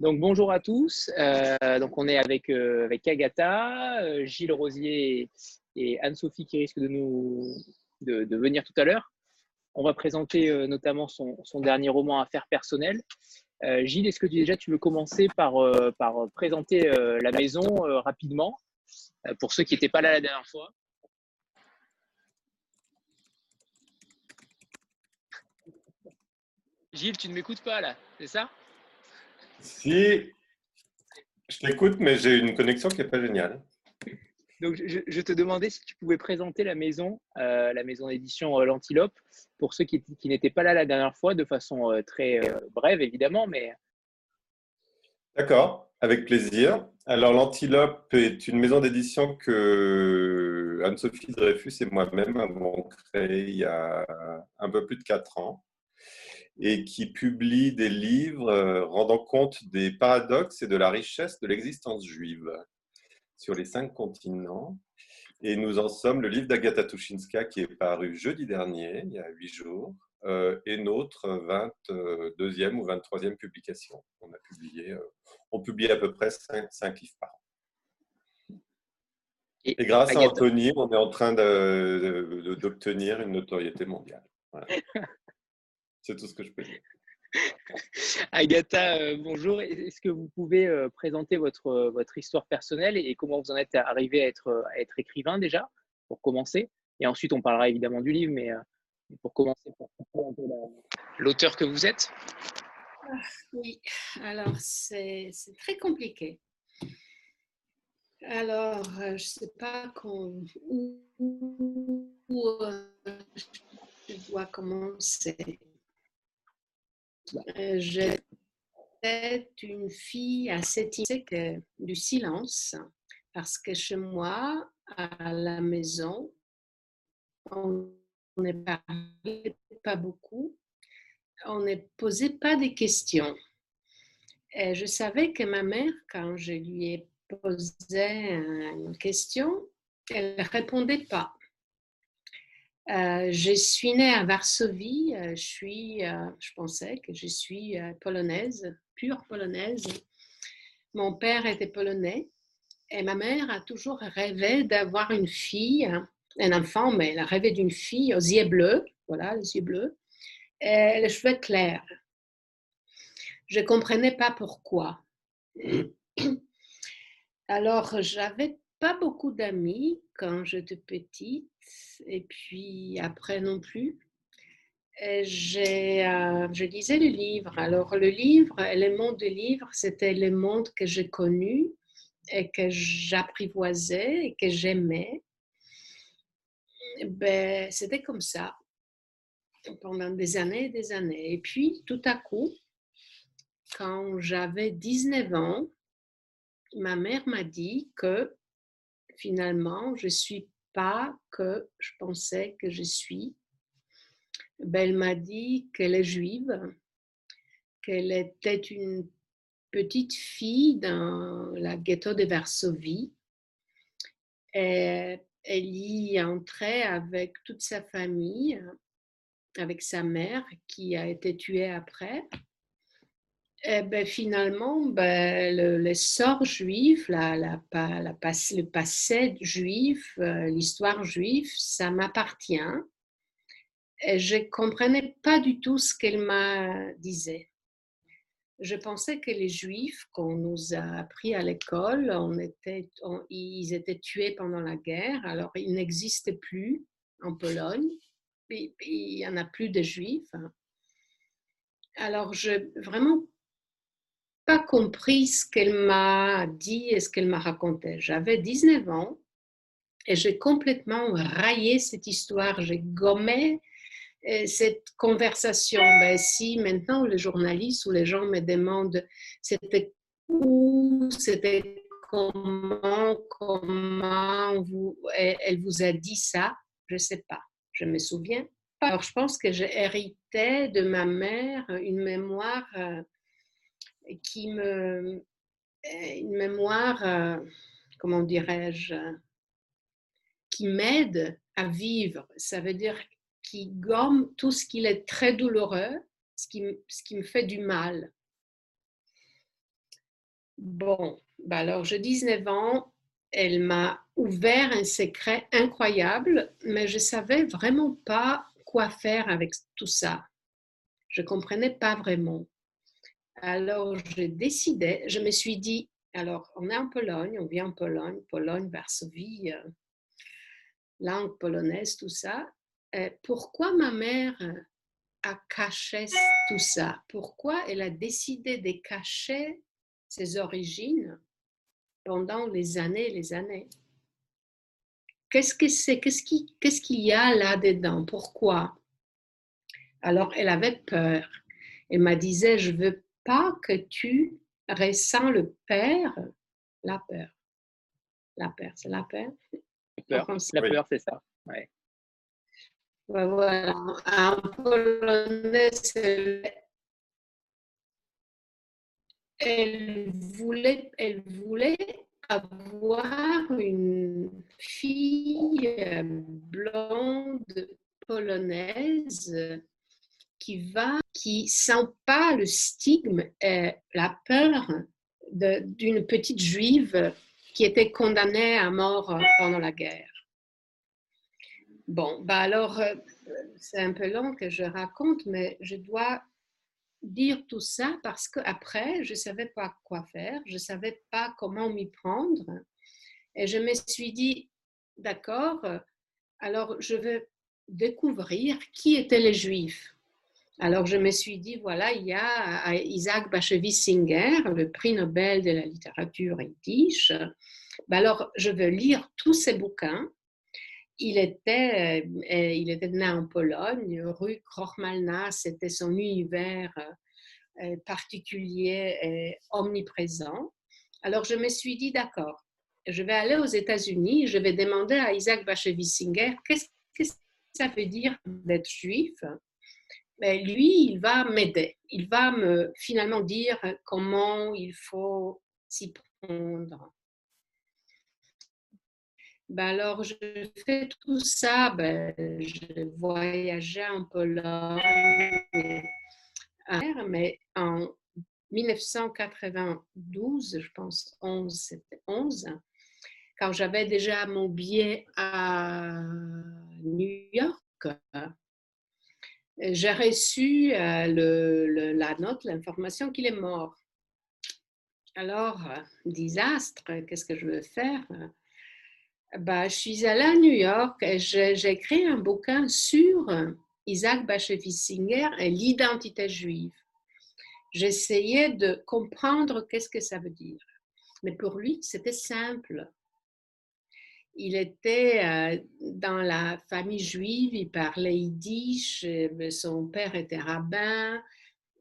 Donc bonjour à tous. Euh, donc on est avec, euh, avec Agatha, euh, Gilles Rosier et Anne-Sophie qui risquent de nous de, venir tout à l'heure. On va présenter notamment son, dernier roman Affaires personnelles. Gilles, est-ce que tu, déjà tu veux commencer par, par présenter la maison rapidement pour ceux qui n'étaient pas là la dernière fois? Gilles, tu ne m'écoutes pas là, c'est ça? Si, je t'écoute, mais j'ai une connexion qui n'est pas géniale. Donc, je, te demandais si tu pouvais présenter la maison, euh, la maison d'édition euh, L'Antilope, pour ceux qui, n'étaient pas là la dernière fois, de façon euh, très brève, évidemment, mais... D'accord, avec plaisir. Alors, L'Antilope est une maison d'édition que Anne-Sophie Dreyfus et moi-même avons créée il y a un peu plus de quatre ans et qui publie des livres euh, rendant compte des paradoxes et de la richesse de l'existence juive sur les cinq continents. Et nous en sommes le livre d'Agatha Tushinska qui est paru jeudi dernier, il y a huit jours, euh, et notre 22e ou 23e publication. On a publié, euh, on publie à peu près cinq, livres par an. Et, grâce à Anthony, on est en train d'obtenir une notoriété mondiale. Voilà. C'est tout ce que je peux dire. Agatha, euh, bonjour. Est-ce que vous pouvez euh, présenter votre, euh, votre histoire personnelle et comment vous en êtes arrivé à être, à être écrivain déjà, pour commencer? Et ensuite, on parlera évidemment du livre, mais pour commencer, pour l'auteur que vous êtes ah, Oui, alors c'est très compliqué. Alors, je ne sais pas où, où, je dois commencer. J'étais une fille assez timide du silence parce que chez moi, à la maison, on ne parlait pas beaucoup, on ne posait pas de questions. Je savais que ma mère, quand je lui ai posé une question, elle ne répondait pas. Euh, je suis née à Varsovie. Euh, je, suis, euh, je pensais que je suis polonaise, pure polonaise. Mon père était polonais et ma mère a toujours rêvé d'avoir une fille, un enfant, mais elle a rêvé d'une fille aux yeux bleus, voilà, les yeux bleus, et les cheveux clairs. Je ne comprenais pas pourquoi. Alors, j'avais pas beaucoup d'amis quand j'étais petite et puis après non plus. J'ai, euh, je lisais le livre. Alors le livre, le monde du livre, c'était le monde que j'ai connu et que j'apprivoisais et que j'aimais. Ben, c'était comme ça pendant des années et des années. Et puis tout à coup, quand j'avais 19 ans, ma mère m'a dit que finalement, je suis que je pensais que je suis. Ben, elle m'a dit qu'elle est juive, qu'elle était une petite fille dans la ghetto de Varsovie. Et elle y entrait avec toute sa famille, avec sa mère qui a été tuée après. Eh ben, finalement, ben, le, sort juif, la, la, le passé juif, euh, l'histoire juive, ça m'appartient. Je ne comprenais pas du tout ce qu'elle m'a disait. Je pensais que les juifs qu'on nous a appris à l'école, on était, ils étaient tués pendant la guerre, alors ils n'existaient plus en Pologne, il n'y en a plus de juifs. Alors, je, vraiment pas compris ce qu'elle m'a dit et ce qu'elle m'a raconté. J'avais 19 ans et j'ai complètement raillé cette histoire. J'ai gommé euh, cette conversation. Ben, si maintenant les journalistes ou les gens me demandent c'était où, c'était comment, comment vous, elle vous a dit ça, je ne sais pas. Je me souviens. Alors, je pense que j'ai hérité de ma mère une mémoire euh, qui me. une mémoire, euh, comment dirais-je, qui m'aide à vivre. Ça veut dire qui gomme tout ce qui est très douloureux, ce qui, ce qui me fait du mal. Bon, bah alors j'ai 19 ans, elle m'a ouvert un secret incroyable, mais je ne savais vraiment pas quoi faire avec tout ça. Je comprenais pas vraiment. Alors, j'ai décidé, je me suis dit, alors, on est en Pologne, on vit en Pologne, Pologne, Varsovie, euh, langue polonaise, tout ça. Euh, pourquoi ma mère a caché tout ça? Pourquoi elle a décidé de cacher ses origines pendant les années et les années? Qu'est-ce que c'est Qu'est-ce qu'il y a là-dedans? Pourquoi? Alors, elle avait peur. Elle m'a disait, je veux pas que tu ressens le peur, la peur. La peur, c'est la peur. La peur, c'est ça. Ouais. Voilà. En polonais, elle voulait, elle voulait avoir une fille blonde polonaise qui va, qui sent pas le stigme et la peur d'une petite juive qui était condamnée à mort pendant la guerre. Bon, bah alors, euh, c'est un peu long que je raconte, mais je dois dire tout ça parce qu'après, je ne savais pas quoi faire, je ne savais pas comment m'y prendre. Et je me suis dit, d'accord, alors je veux découvrir qui étaient les Juifs. Alors je me suis dit, voilà, il y a Isaac Bashevis Singer, le prix Nobel de la littérature yiddish. Ben alors je veux lire tous ses bouquins. Il était, euh, il était né en Pologne, rue Krochmalna, c'était son univers euh, particulier et omniprésent. Alors je me suis dit, d'accord, je vais aller aux États-Unis, je vais demander à Isaac Bashevis Singer qu'est-ce que ça veut dire d'être juif mais lui, il va m'aider. Il va me finalement dire comment il faut s'y prendre. Ben alors, je fais tout ça. Ben, je voyageais en Pologne, mais en 1992, je pense, 11, c'était 11, quand j'avais déjà mon billet à New York, j'ai reçu euh, la note, l'information qu'il est mort. Alors, euh, désastre, qu'est-ce que je veux faire? Bah, Je suis allée à New York et j'ai écrit un bouquin sur Isaac Bashevis Singer et l'identité juive. J'essayais de comprendre qu'est-ce que ça veut dire. Mais pour lui, c'était simple il était euh, dans la famille juive, il parlait yiddish, euh, son père était rabbin,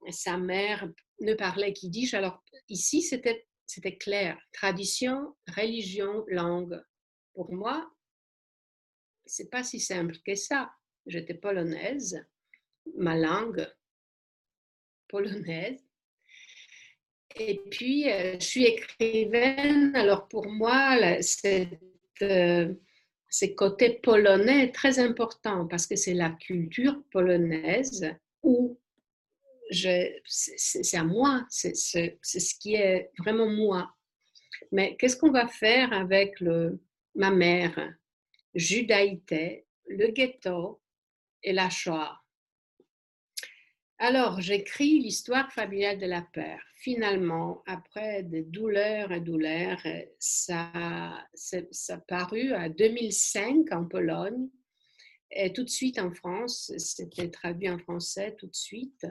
sa mère ne parlait qu'yiddish. Alors ici, c'était, c'était clair, tradition, religion, langue. Pour moi, c'est pas si simple que ça. J'étais polonaise, ma langue polonaise. Et puis, euh, je suis écrivaine, alors pour moi, c'est euh, ce côté polonais très important parce que c'est la culture polonaise où c'est à moi, c'est ce qui est vraiment moi. Mais qu'est-ce qu'on va faire avec le, ma mère, judaïté, le ghetto et la Shoah alors, j'écris l'histoire familiale de la peur. Finalement, après des douleurs et douleurs, ça, ça paru à 2005 en Pologne et tout de suite en France. C'était traduit en français tout de suite.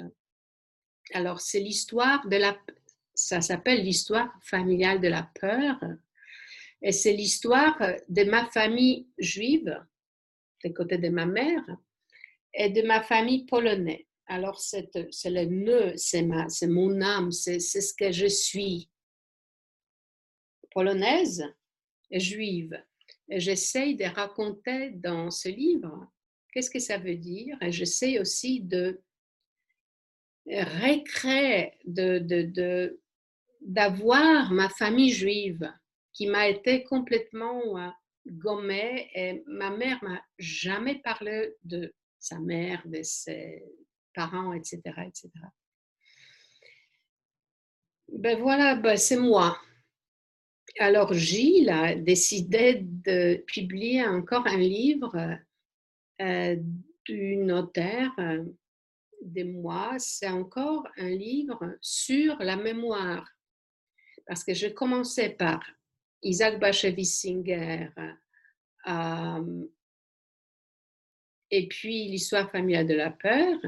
Alors, c'est l'histoire de la... Ça s'appelle l'histoire familiale de la peur. Et c'est l'histoire de ma famille juive, du côté de ma mère, et de ma famille polonaise. Alors, c'est le nœud, c'est mon âme, c'est ce que je suis. Polonaise et juive. J'essaye de raconter dans ce livre qu'est-ce que ça veut dire. Et j'essaie aussi de recréer, de, d'avoir ma famille juive qui m'a été complètement euh, gommée et ma mère m'a jamais parlé de sa mère, de ses, parents, etc., etc. Ben voilà, ben c'est moi. Alors Gilles a décidé de publier encore un livre euh, du notaire euh, de moi. C'est encore un livre sur la mémoire. Parce que je commençais par Isaac Bashevis-Singer, euh, et puis l'histoire familiale de la peur.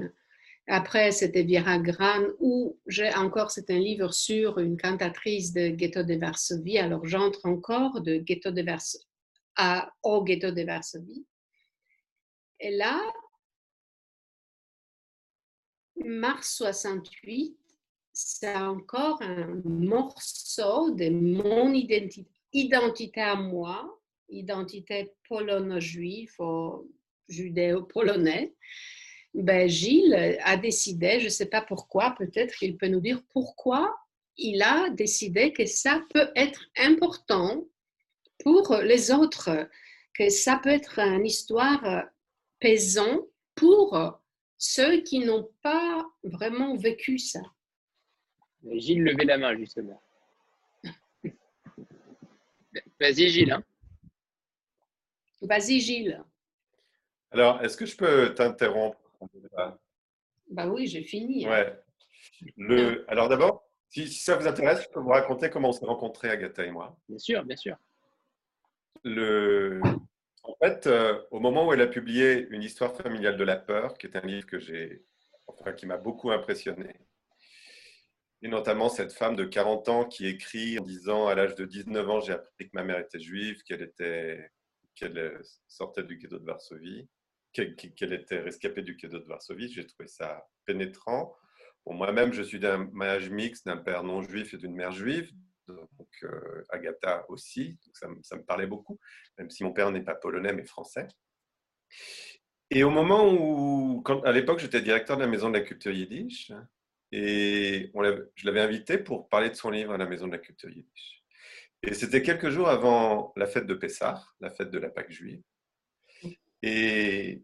Après, c'était Viera Gran, où j'ai encore, c'est un livre sur une cantatrice de Ghetto de Varsovie. Alors, j'entre encore de Ghetto de Varsovie à, au Ghetto de Varsovie. Et là, mars 68, c'est encore un morceau de mon identité, à moi, identité polono-juive ou judéo-polonais. Ben, Gilles a décidé, je ne sais pas pourquoi, peut-être qu'il peut nous dire pourquoi il a décidé que ça peut être important pour les autres, que ça peut être une histoire pesante pour ceux qui n'ont pas vraiment vécu ça. Gilles levait la main, justement. Vas-y, Gilles. Hein. Vas-y, Gilles. Alors, est-ce que je peux t'interrompre Bah oui, j'ai fini. Hein. Ouais. Le... Alors d'abord, si, ça vous intéresse, je peux vous raconter comment on s'est rencontrés, Agatha et moi. Bien sûr, bien sûr. Le... En fait, euh, au moment où elle a publié Une histoire familiale de la peur, qui est un livre que j'ai, enfin, qui m'a beaucoup impressionné, et notamment cette femme de 40 ans qui écrit en disant à l'âge de 19 ans, j'ai appris que ma mère était juive, qu'elle était, qu'elle sortait du ghetto de Varsovie, qu'elle était rescapée du ghetto de Varsovie. J'ai trouvé ça pénétrant. moi-même, je suis d'un mariage mixte d'un père non juif et d'une mère juive donc euh, Agatha aussi, ça, me parlait beaucoup, même si mon père n'est pas polonais mais français. Et au moment où, quand, à l'époque, j'étais directeur de la Maison de la Culture Yiddish, et je l'avais invité pour parler de son livre à la Maison de la Culture Yiddish. Et c'était quelques jours avant la fête de Pessah, la fête de la Pâque juive. Et,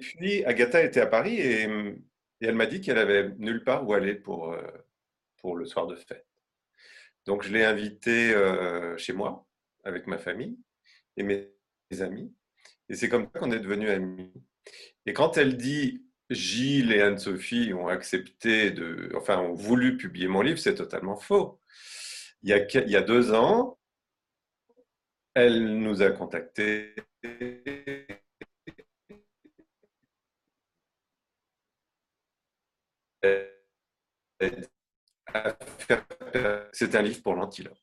puis, Agatha était à Paris et, elle m'a dit qu'elle avait nulle part où aller pour, euh, pour le soir de fête. Donc, je l'ai invité euh, chez moi, avec ma famille et mes, amis. Et c'est comme ça qu'on est devenus amis. Et quand elle dit Gilles et Anne-Sophie ont accepté de, enfin, ont voulu publier mon livre, c'est totalement faux. Il y a deux ans, elle nous a contactés. C'est un livre pour l'antilope.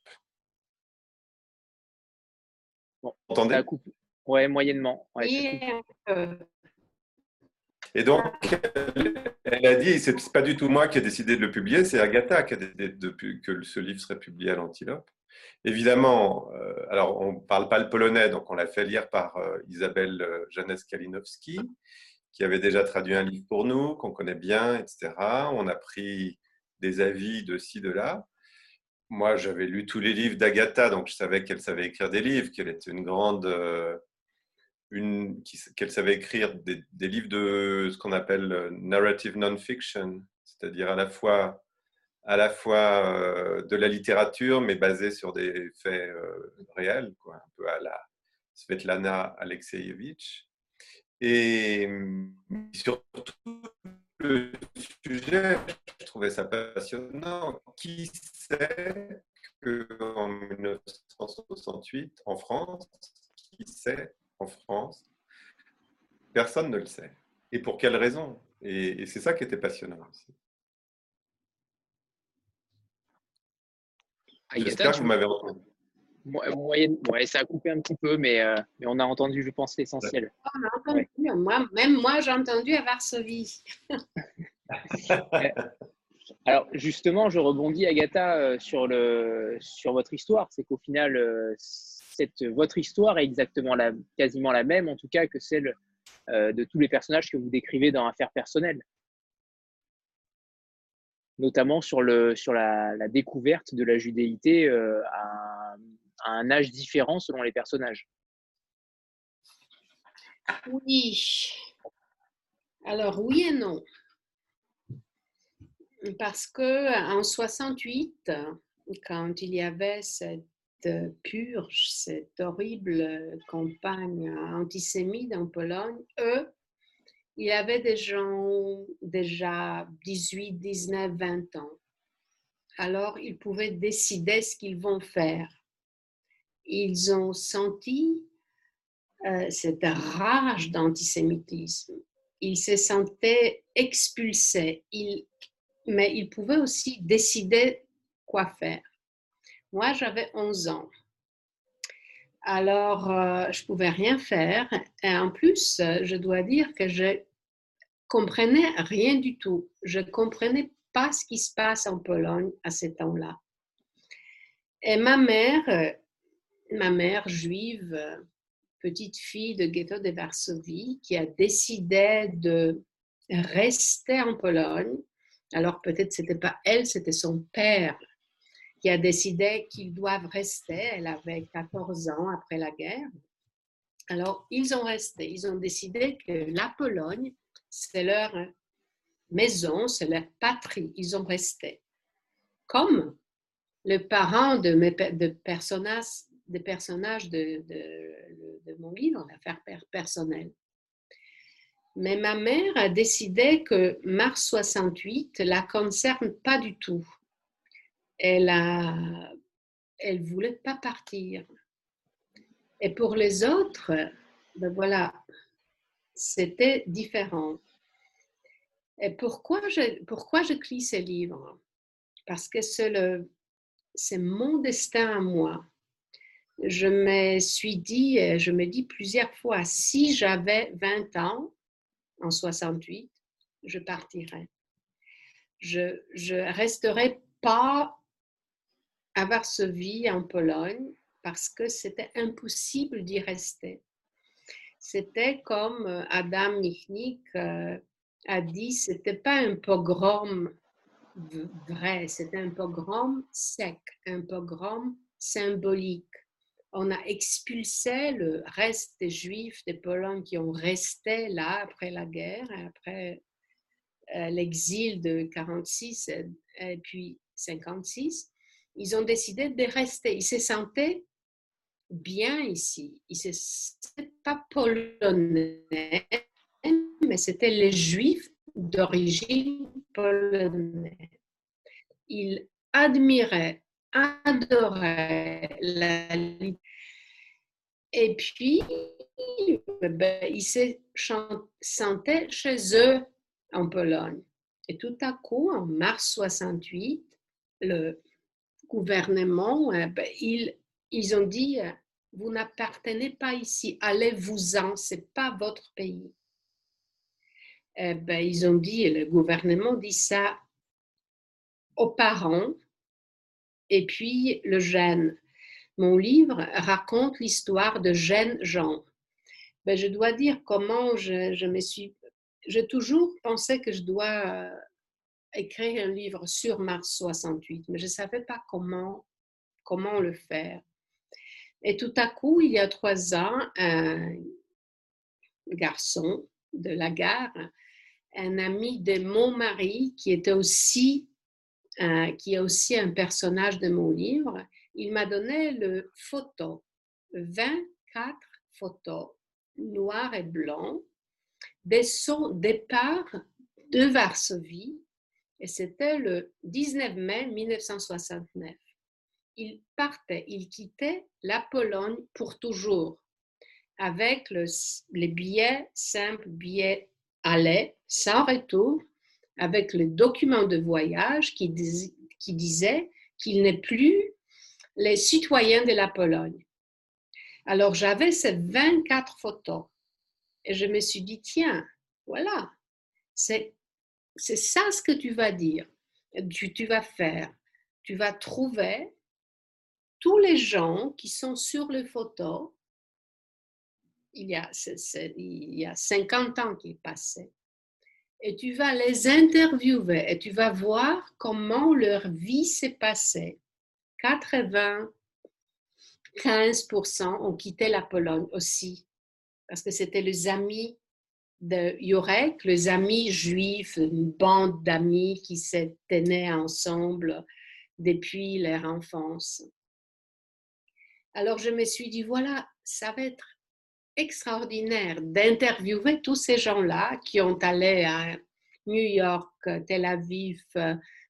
Bon, Vous entendez? Oui, moyennement. et donc, elle, a dit, c'est pas du tout moi qui ai décidé de le publier, c'est Agatha qui a décidé de, que ce livre serait publié à l'antilope. Évidemment, euh, alors on ne parle pas le polonais, donc on l'a fait lire par euh, Isabelle euh, Janes Kalinowski, qui avait déjà traduit un livre pour nous, qu'on connaît bien, etc. On a pris des avis de ci, de là. Moi, j'avais lu tous les livres d'Agatha, donc je savais qu'elle savait écrire des livres, qu'elle était une grande. Euh, qu'elle savait écrire des, livres de ce qu'on appelle euh, narrative non-fiction, c'est-à-dire à la fois, à la fois euh, de la littérature, mais basée sur des faits réels, quoi, un peu à la Svetlana Alexeyevich. Et surtout, le sujet, je trouvais ça passionnant. Qui sait qu'en 1968, en France, qui sait en France Personne ne le sait. Et pour quelle raison? Et, c'est ça qui était passionnant aussi. Ah, J'espère que vous m'avez entendu. Moyenne, ouais, ça a coupé un petit peu, mais, euh, mais on a entendu, je pense, l'essentiel. Moi, même moi, j'ai entendu à Varsovie. Alors, justement, je rebondis, Agatha, euh, sur, le, sur votre histoire. C'est qu'au final, euh, cette, votre histoire est exactement la, quasiment la même, en tout cas, que celle de tous les personnages que vous décrivez dans Affaires personnelles notamment sur, le, sur la, la découverte de la judéité à, à un âge différent selon les personnages. Oui. Alors, oui et non. Parce que en 68, quand il y avait cette purge, cette horrible campagne antisémite en Pologne, eux, il y avait des gens déjà 18, 19, 20 ans. Alors, ils pouvaient décider ce qu'ils vont faire. Ils ont senti euh, cette rage d'antisémitisme. Ils se sentaient expulsés, mais ils pouvaient aussi décider quoi faire. Moi, j'avais 11 ans. Alors, euh, je ne pouvais rien faire. Et en plus, je dois dire que je comprenais rien du tout. Je ne comprenais pas ce qui se passe en Pologne à ce temps-là. Et ma mère, ma mère juive, petite fille de ghetto de Varsovie, qui a décidé de rester en Pologne. Alors peut-être c'était pas elle, c'était son père qui a décidé qu'ils doivent rester. Elle avait 14 ans après la guerre. Alors, ils ont resté. Ils ont décidé que la Pologne, c'est leur maison, c'est leur patrie. Ils ont resté. Comme le parent de, de personnages, des personnages de, mon livre, l'affaire personnelle. Mais ma mère a décidé que mars 68 la concerne pas du tout elle a, elle voulait pas partir. Et pour les autres, ben voilà, c'était différent. Et pourquoi je, pourquoi j'écris ces livres? Parce que c'est mon destin à moi. Je me suis dit, je me dis plusieurs fois, si j'avais 20 ans, en 68, je partirais. Je ne resterai pas à Varsovie, en Pologne, parce que c'était impossible d'y rester. C'était comme euh, Adam Michnik euh, a dit, c'était pas un pogrom vrai, c'était un pogrom sec, un pogrom symbolique. On a expulsé le reste des Juifs de Pologne qui ont resté là après la guerre, après euh, l'exil de 46 et puis 56 ils ont décidé de rester. Ils se sentaient bien ici. Ils pas polonais, mais c'était les juifs d'origine polonaise. Ils admiraient, adoraient la et puis, ben, ils se sentaient chez eux en Pologne. Et tout à coup, en mars 68, le gouvernement, euh, ben, ils, ils ont dit, euh, vous n'appartenez pas ici, allez-vous-en, ce n'est pas votre pays. Euh, ben, ils ont dit, le gouvernement dit ça aux parents et puis le jeune. Mon livre raconte l'histoire de jeunes gens. Ben, je dois dire comment je, je me suis... J'ai toujours pensé que je dois écrire un livre sur mars 68, mais je ne savais pas comment, comment le faire. Et tout à coup, il y a trois ans, un garçon de la gare, un ami de mon mari qui était aussi, euh, qui est aussi un personnage de mon livre, il m'a donné le photo, 24 photos noires et blancs de son départ de Varsovie et c'était le 19 mai 1969. Il partait, il quittait la Pologne pour toujours, avec les billets simples, billets aller, sans retour, avec le document de voyage qui, disait qu'il n'est plus les citoyens de la Pologne. Alors j'avais ces 24 photos et je me suis dit, tiens, voilà, c'est ça ce que tu vas dire, tu, tu vas faire. Tu vas trouver tous les gens qui sont sur les photos. Il y a, il y a 50 ans qui est passé. Et tu vas les interviewer et tu vas voir comment leur vie s'est passée. 95% ont quitté la Pologne aussi, parce que c'était les amis de Yurek, les amis juifs, une bande d'amis qui s'étaient nés ensemble depuis leur enfance. Alors je me suis dit, voilà, ça va être extraordinaire d'interviewer tous ces gens-là qui ont allé à New York, Tel Aviv,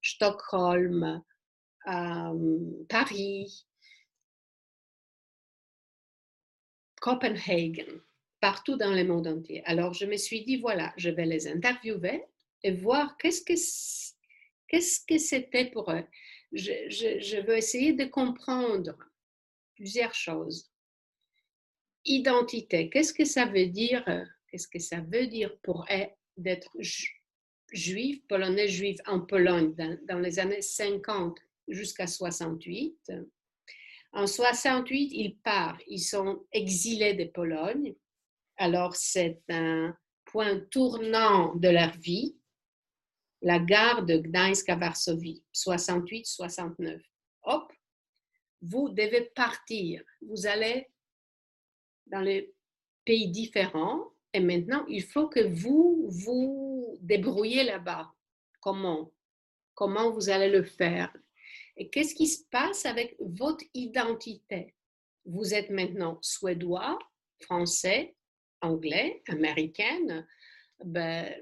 Stockholm, euh, Paris, Copenhague, partout dans le monde entier. Alors je me suis dit, voilà, je vais les interviewer et voir qu'est-ce que c'était pour eux. Je veux essayer de comprendre plusieurs choses. Identité, qu'est-ce que ça veut dire euh, Qu'est-ce que ça veut dire pour d'être juif, polonais juif en Pologne dans, les années 50 jusqu'à 68 En 68, ils partent, ils sont exilés de Pologne. Alors c'est un point tournant de leur vie, la gare de Gdańsk à Varsovie, 68-69. Hop, vous devez partir. Vous allez dans les pays différents. Et maintenant, il faut que vous vous débrouillez là-bas. Comment? Comment vous allez le faire? Et qu'est-ce qui se passe avec votre identité? Vous êtes maintenant suédois, français, anglais, américaine, ben,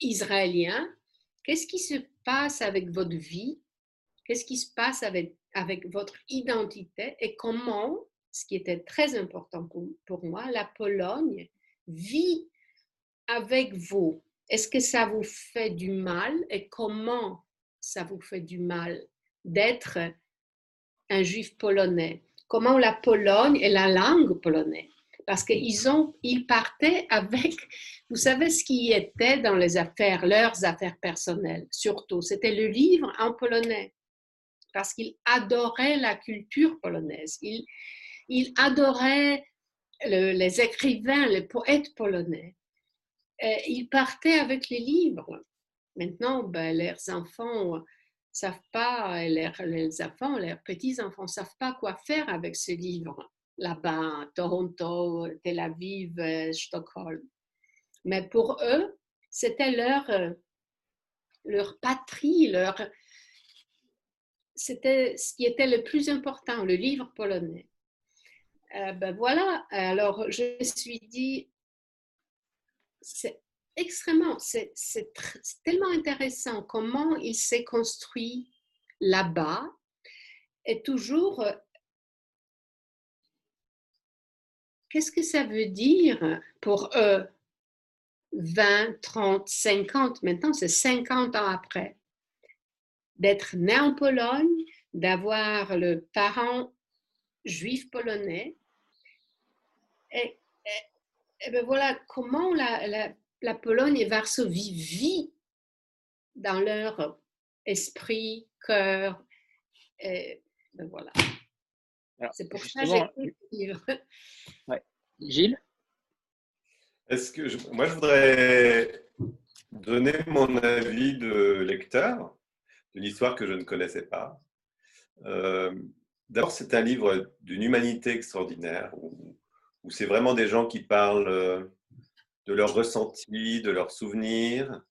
israélien. Qu'est-ce qui se passe avec votre vie? Qu'est-ce qui se passe avec avec votre identité? Et comment, ce qui était très important pour, moi, la Pologne vit avec vous. Est-ce que ça vous fait du mal et comment ça vous fait du mal d'être un juif polonais? Comment la Pologne et la langue polonaise? Parce qu'ils ils partaient avec, vous savez ce qui était dans les affaires, leurs affaires personnelles, surtout, c'était le livre en polonais parce qu'il adorait la culture polonaise. Il adorait les écrivains, les poètes polonais. il partait avec les livres. Maintenant, ben, leurs enfants savent pas, les enfants, leurs petits-enfants savent pas quoi faire avec ce livre là-bas, Toronto, Tel Aviv, Stockholm. Mais pour eux, c'était leur, leur patrie, leur, c'était ce qui était le plus important, le livre polonais. Euh, ben voilà, alors je me suis dit, c'est extrêmement, c'est tellement intéressant comment il s'est construit là-bas et toujours, qu'est-ce que ça veut dire pour eux 20, 30, 50, maintenant c'est 50 ans après d'être né en Pologne, d'avoir le parent juif polonais. Et, ben voilà comment la, la, Pologne et Varsovie vit dans leur esprit, cœur. Et, ben voilà. C'est pour ça que j'ai livre. Ouais. Gilles? Est-ce que moi je voudrais donner mon avis de lecteur d'une histoire que je ne connaissais pas. Euh, d'abord, c'est un livre d'une humanité extraordinaire, où, c'est vraiment des gens qui parlent euh, de leurs ressentis, de leurs souvenirs,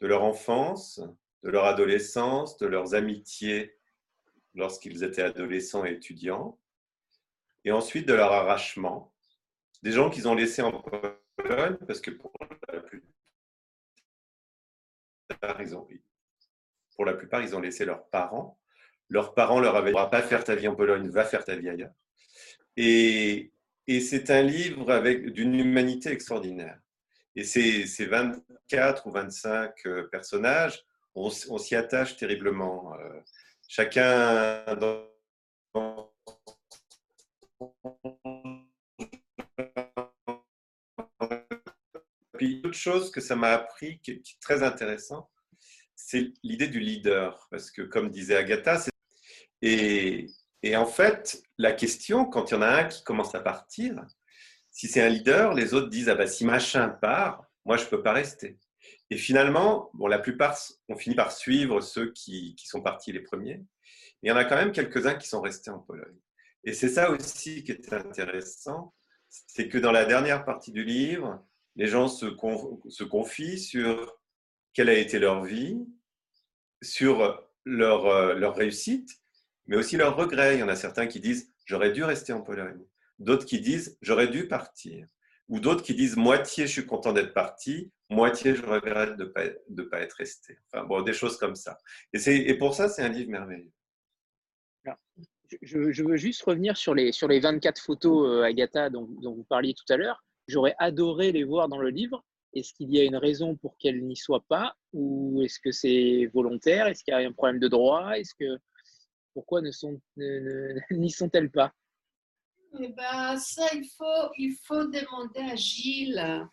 de leur enfance, de leur adolescence, de leurs amitiés lorsqu'ils étaient adolescents et étudiants, et ensuite de leur arrachement, des gens qu'ils ont laissés en Pologne, parce que pour la plupart, ils ont, laissé leurs parents. Leurs parents leur avaient dit pas faire ta vie en Pologne, va faire ta vie ailleurs. Et, c'est un livre avec d'une humanité extraordinaire. Et ces, 24 ou 25 euh, personnages, on, s'y attache terriblement. Euh, chacun dans Puis, autre chose que ça m'a appris qui est très intéressant, c'est l'idée du leader. Parce que, comme disait Agatha, et, et, en fait, la question, quand il y en a un qui commence à partir, si c'est un leader, les autres disent Ah bah, si machin part, moi, je ne peux pas rester. Et finalement, bon, la plupart ont fini par suivre ceux qui, qui sont partis les premiers. Il y en a quand même quelques-uns qui sont restés en Pologne. Et c'est ça aussi qui est intéressant, c'est que dans la dernière partie du livre, les gens se, se confient sur quelle a été leur vie, sur leur, euh, leur réussite, mais aussi leurs regrets. Il y en a certains qui disent j'aurais dû rester en Pologne, d'autres qui disent j'aurais dû partir, ou d'autres qui disent moitié je suis content d'être parti, moitié je regrette de ne pas, de pas être resté. Bon, des choses comme ça. Et, et pour ça, c'est un livre merveilleux. je, je, veux juste revenir sur les, sur les 24 photos, euh, Agatha, dont, dont vous parliez tout à l'heure. J'aurais adoré les voir dans le livre. Est-ce qu'il y a une raison pour qu'elles n'y soient pas? Ou est-ce que c'est volontaire? Est-ce qu'il y a un problème de droit? Est-ce que pourquoi ne sont n'y sont-elles pas eh ben, ça, il faut, il faut demander à Gilles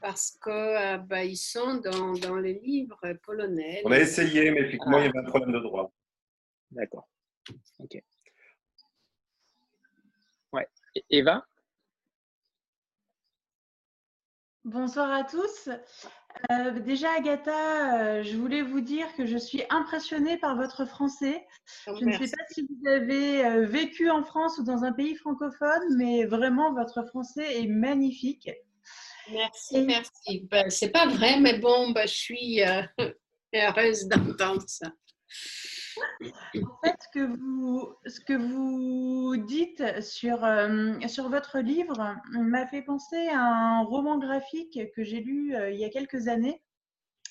parce que euh, ben, sont dans, dans, les livres polonais. On a essayé, mais effectivement, il y avait un problème de droit. D'accord. Ok. Ouais. Eva? Bonsoir à tous. Euh, déjà, Agatha, euh, je voulais vous dire que je suis impressionnée par votre français. Oh, je ne sais pas si vous avez euh, vécu en France ou dans un pays francophone, mais vraiment, votre français est magnifique. Merci, merci. Ben, C'est pas vrai, mais bon, ben, je suis heureuse d'entendre ça. En fait, ce que vous, dites sur, euh, sur votre livre m'a fait penser à un roman graphique que j'ai lu euh, il y a quelques années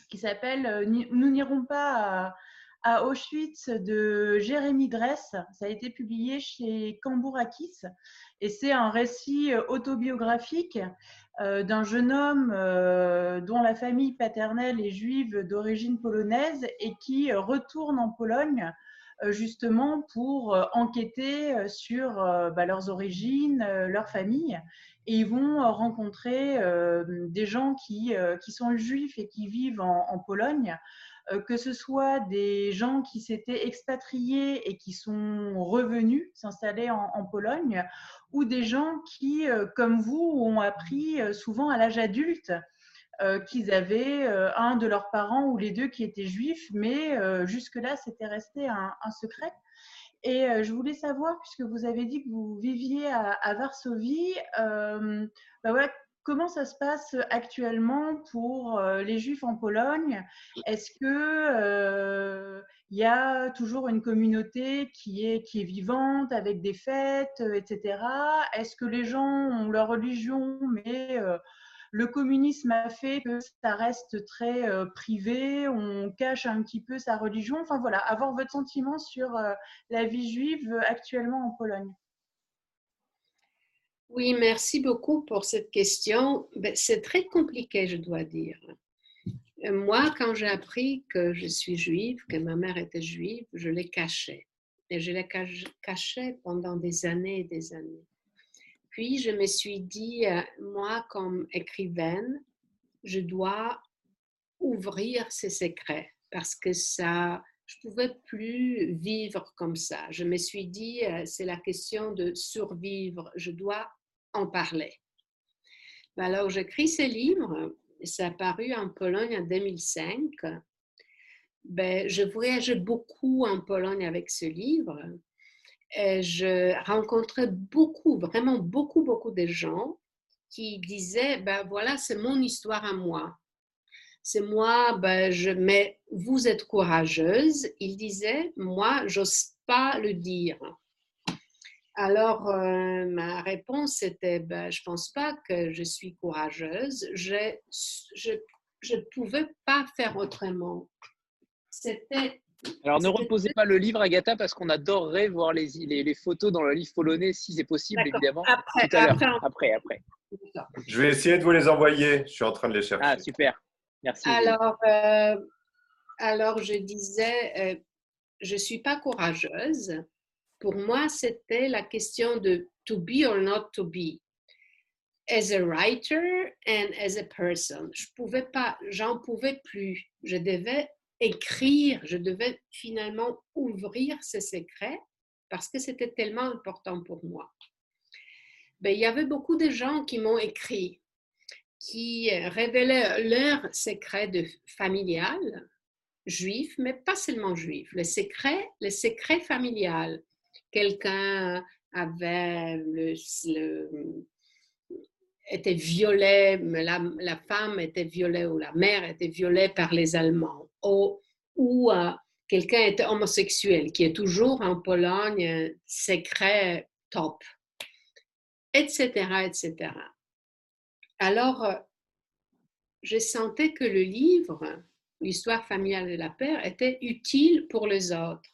qui s'appelle euh, Nous n'irons pas Auschwitz de Jérémy Dress. Ça a été publié chez Cambourakis et c'est un récit autobiographique euh, d'un jeune homme euh, dont la famille paternelle est juive d'origine polonaise et qui retourne en Pologne euh, justement pour enquêter sur bah, leurs origines, leur famille. Et ils vont rencontrer des gens qui, sont juifs et qui vivent en, Pologne, que ce soit des gens qui s'étaient expatriés et qui sont revenus s'installer en, Pologne, ou des gens qui, euh, comme vous, ont appris euh, souvent à l'âge adulte euh, qu'ils avaient un de leurs parents ou les deux qui étaient juifs, mais jusque-là, c'était resté un, secret. Et je voulais savoir, puisque vous avez dit que vous viviez à, Varsovie, bah voilà, comment ça se passe actuellement pour les Juifs en Pologne? Est-ce que il y a toujours une communauté qui est, qui est vivante avec des fêtes, etc. Est-ce que les gens ont leur religion, mais le communisme a fait que ça reste très privé, on cache un petit peu sa religion? Enfin voilà, avoir votre sentiment sur la vie juive actuellement en Pologne. Oui, merci beaucoup pour cette question. Ben, c'est très compliqué, je dois dire. Euh, moi, quand j'ai appris que je suis juive, que ma mère était juive, je l'ai cachée. Et je l'ai cachée pendant des années et des années. Puis, je me suis dit, euh, moi, comme écrivaine, je dois ouvrir ces secrets parce que ça, je pouvais plus vivre comme ça. Je me suis dit, euh, c'est la question de survivre. Je dois en parler. Ben alors, j'écris ce livre, ça a paru en Pologne en 2005. Ben, je voyageais beaucoup en Pologne avec ce livre. Et je rencontrais beaucoup, vraiment beaucoup, beaucoup de gens qui disaient, ben voilà, c'est mon histoire à moi. C'est moi, ben, je, mais vous êtes courageuse. Il disait, moi, j'ose pas le dire. Alors, euh, ma réponse était, ben, je ne pense pas que je suis courageuse. Je ne pouvais pas faire autrement. C'était... Alors, ne reposez pas le livre, Agatha, parce qu'on adorerait voir les, les, photos dans le livre polonais, si c'est possible, évidemment. Après, après, après, Je vais essayer de vous les envoyer. Je suis en train de les chercher. Ah, super. Alors, euh, alors je disais, euh, je ne suis pas courageuse pour moi, c'était la question de to be or not to be. As a writer and as a person. Je pouvais pas, j'en pouvais plus. Je devais écrire, je devais finalement ouvrir ces secrets parce que c'était tellement important pour moi. Ben, il y avait beaucoup de gens qui m'ont écrit, qui révélaient leurs secrets de familial, juifs, mais pas seulement juifs, les secrets, les secrets familial quelqu'un avait le, était violée, la, la, femme était violée ou la mère était violée par les Allemands, ou, ou euh, quelqu'un était homosexuel, qui est toujours en Pologne secret top, etc., etc. Alors, euh, je sentais que le livre, l'histoire familiale de la paix, était utile pour les autres.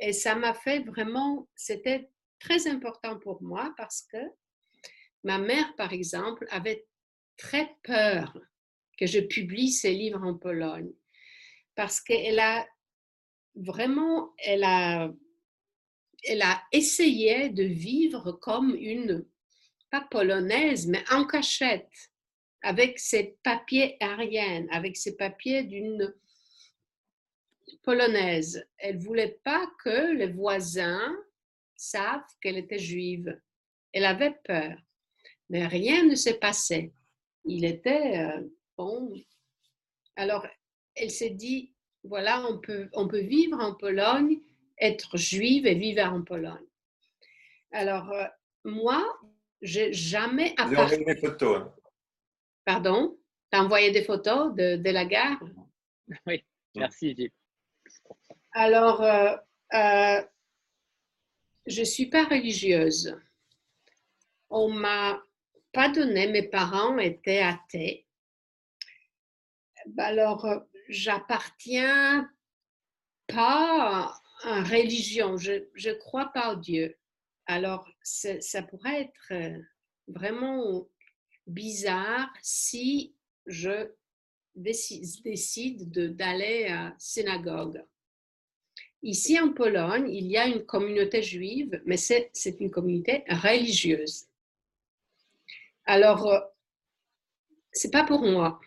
Et ça m'a fait vraiment, c'était très important pour moi parce que ma mère, par exemple, avait très peur que je publie ces livres en Pologne parce qu'elle a vraiment, elle a, elle a essayé de vivre comme une, pas polonaise, mais en cachette, avec ses papiers ariens, avec ses papiers d'une polonaise. Elle voulait pas que les voisins savent qu'elle était juive. Elle avait peur. Mais rien ne s'est passé. Il était euh, bon. Alors, elle s'est dit, voilà, on peut, on peut vivre en Pologne, être juive et vivre en Pologne. Alors, euh, moi, j'ai jamais envoyé des photos. Hein. Pardon? Tu as envoyé des photos de, de la gare? Oui, merci, Philippe. Alors, euh, euh, je ne suis pas religieuse. On m'a pas donné, mes parents étaient athées. Alors, j'appartiens pas à une religion, je ne crois pas au Dieu. Alors, ça pourrait être euh, vraiment bizarre si je décide d'aller à synagogue. Ici en Pologne, il y a une communauté juive, mais c'est une communauté religieuse. Alors, euh, c'est pas pour moi.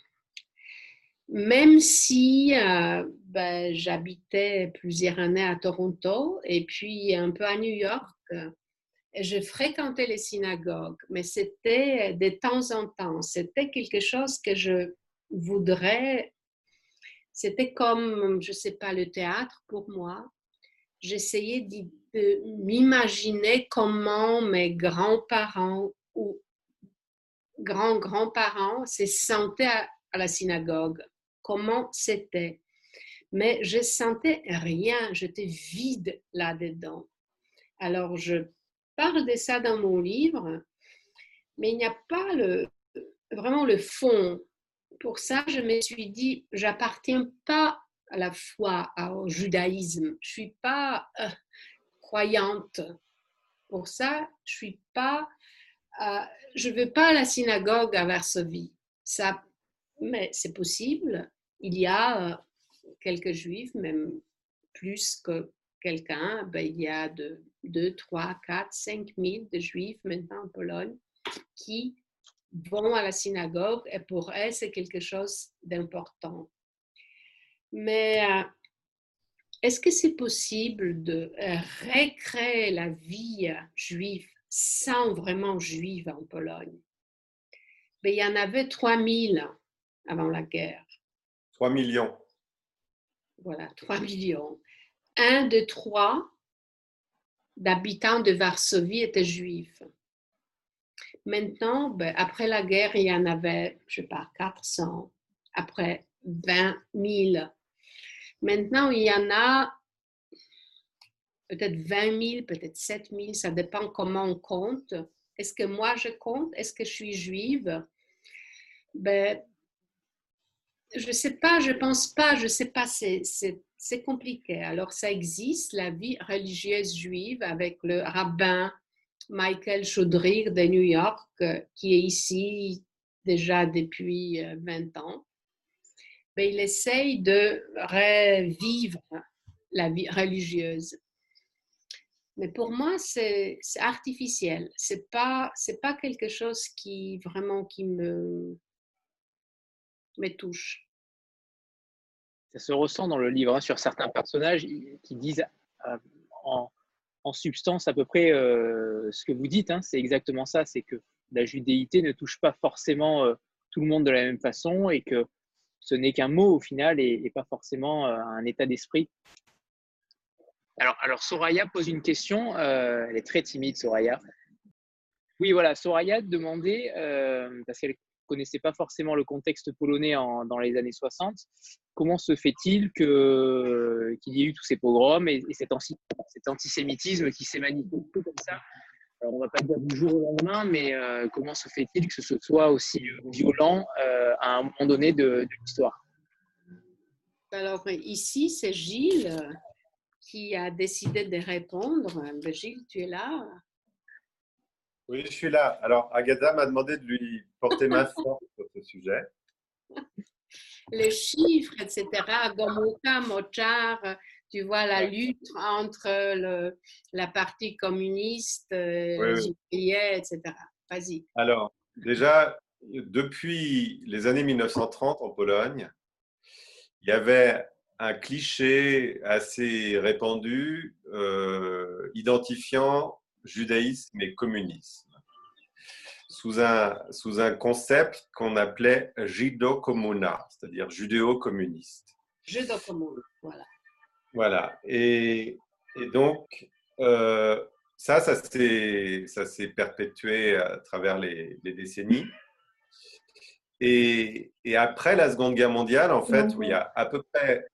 Même si euh, ben, j'habitais plusieurs années à Toronto et puis un peu à New York, je fréquentais les synagogues, mais c'était de temps en temps. C'était quelque chose que je voudrais. C'était comme, je ne sais pas, le théâtre pour moi. J'essayais de m'imaginer comment mes grands-parents ou grands-grands-parents se sentaient à, la synagogue, comment c'était. Mais je sentais rien, j'étais vide là-dedans. Alors, je parle de ça dans mon livre, mais il n'y a pas le, vraiment le fond. Pour ça, je me suis dit, j'appartiens pas à la foi, au judaïsme. Je suis pas euh, croyante. Pour ça, je suis pas, euh, je veux pas à la synagogue à Varsovie. Ça, mais c'est possible. Il y a euh, quelques juifs, même plus que quelqu'un, ben, il y a de 2, 3, 4, 5 000 de juifs maintenant en Pologne qui vont à la synagogue et pour eux, c'est quelque chose d'important. Mais euh, est-ce que c'est possible de recréer la vie juive sans vraiment juive en Pologne? Ben, il y en avait 3 000 avant la guerre. 3 millions. Voilà, 3 millions. Un de trois d'habitants de Varsovie étaient juifs. Maintenant, ben, après la guerre, il y en avait, je ne sais pas, 400, après 20 000. Maintenant, il y en a peut-être 20 000, peut-être 7 000, ça dépend comment on compte. Est-ce que moi je compte? Est-ce que je suis juive? Ben, je ne sais pas, je ne pense pas, je ne sais pas, c'est compliqué. Alors, ça existe, la vie religieuse juive, avec le rabbin Michael Chaudry de New York, euh, qui est ici déjà depuis 20 euh, ans. Mais il essaye de revivre la vie religieuse. Mais pour moi, c'est artificiel. C'est pas, c'est pas quelque chose qui vraiment qui me me touche. Ça se ressent dans le livre hein, sur certains personnages qui disent euh, en, substance à peu près euh, ce que vous dites. Hein. c'est exactement ça, c'est que la judéité ne touche pas forcément euh, tout le monde de la même façon et que ce n'est qu'un mot au final et, pas forcément un état d'esprit. Alors, alors, Soraya pose une question, elle est très timide, Soraya. Oui, voilà, Soraya demandait, parce qu'elle connaissait pas forcément le contexte polonais dans les années 60, comment se fait-il qu'il y ait eu tous ces pogroms et, cet, antisémitisme qui s'est manifesté comme ça? Alors, on ne va pas dire du jour au lendemain, mais euh, comment se fait-il que ce soit aussi violent euh, à un moment donné de, l'histoire? Alors, ici, c'est Gilles qui a décidé de répondre. Gilles, tu es là? Oui, je suis là. Alors, Agatha m'a demandé de lui porter ma force sur ce sujet. Les chiffres, etc. Gomuka, Mochar, tu vois la lutte entre le, la partie communiste, oui, etc. Vas-y. Alors, déjà, depuis les années 1930 en Pologne, il y avait un cliché assez répandu euh, identifiant judaïsme et communisme sous un, sous un concept qu'on appelait Jido-Komuna, c'est-à-dire judéo-communiste. Judéo-communiste, voilà. Voilà. Et, et donc, euh, ça, ça s'est perpétué à travers les, les décennies. Et, et, après la Seconde Guerre mondiale, en fait, où il y a à peu près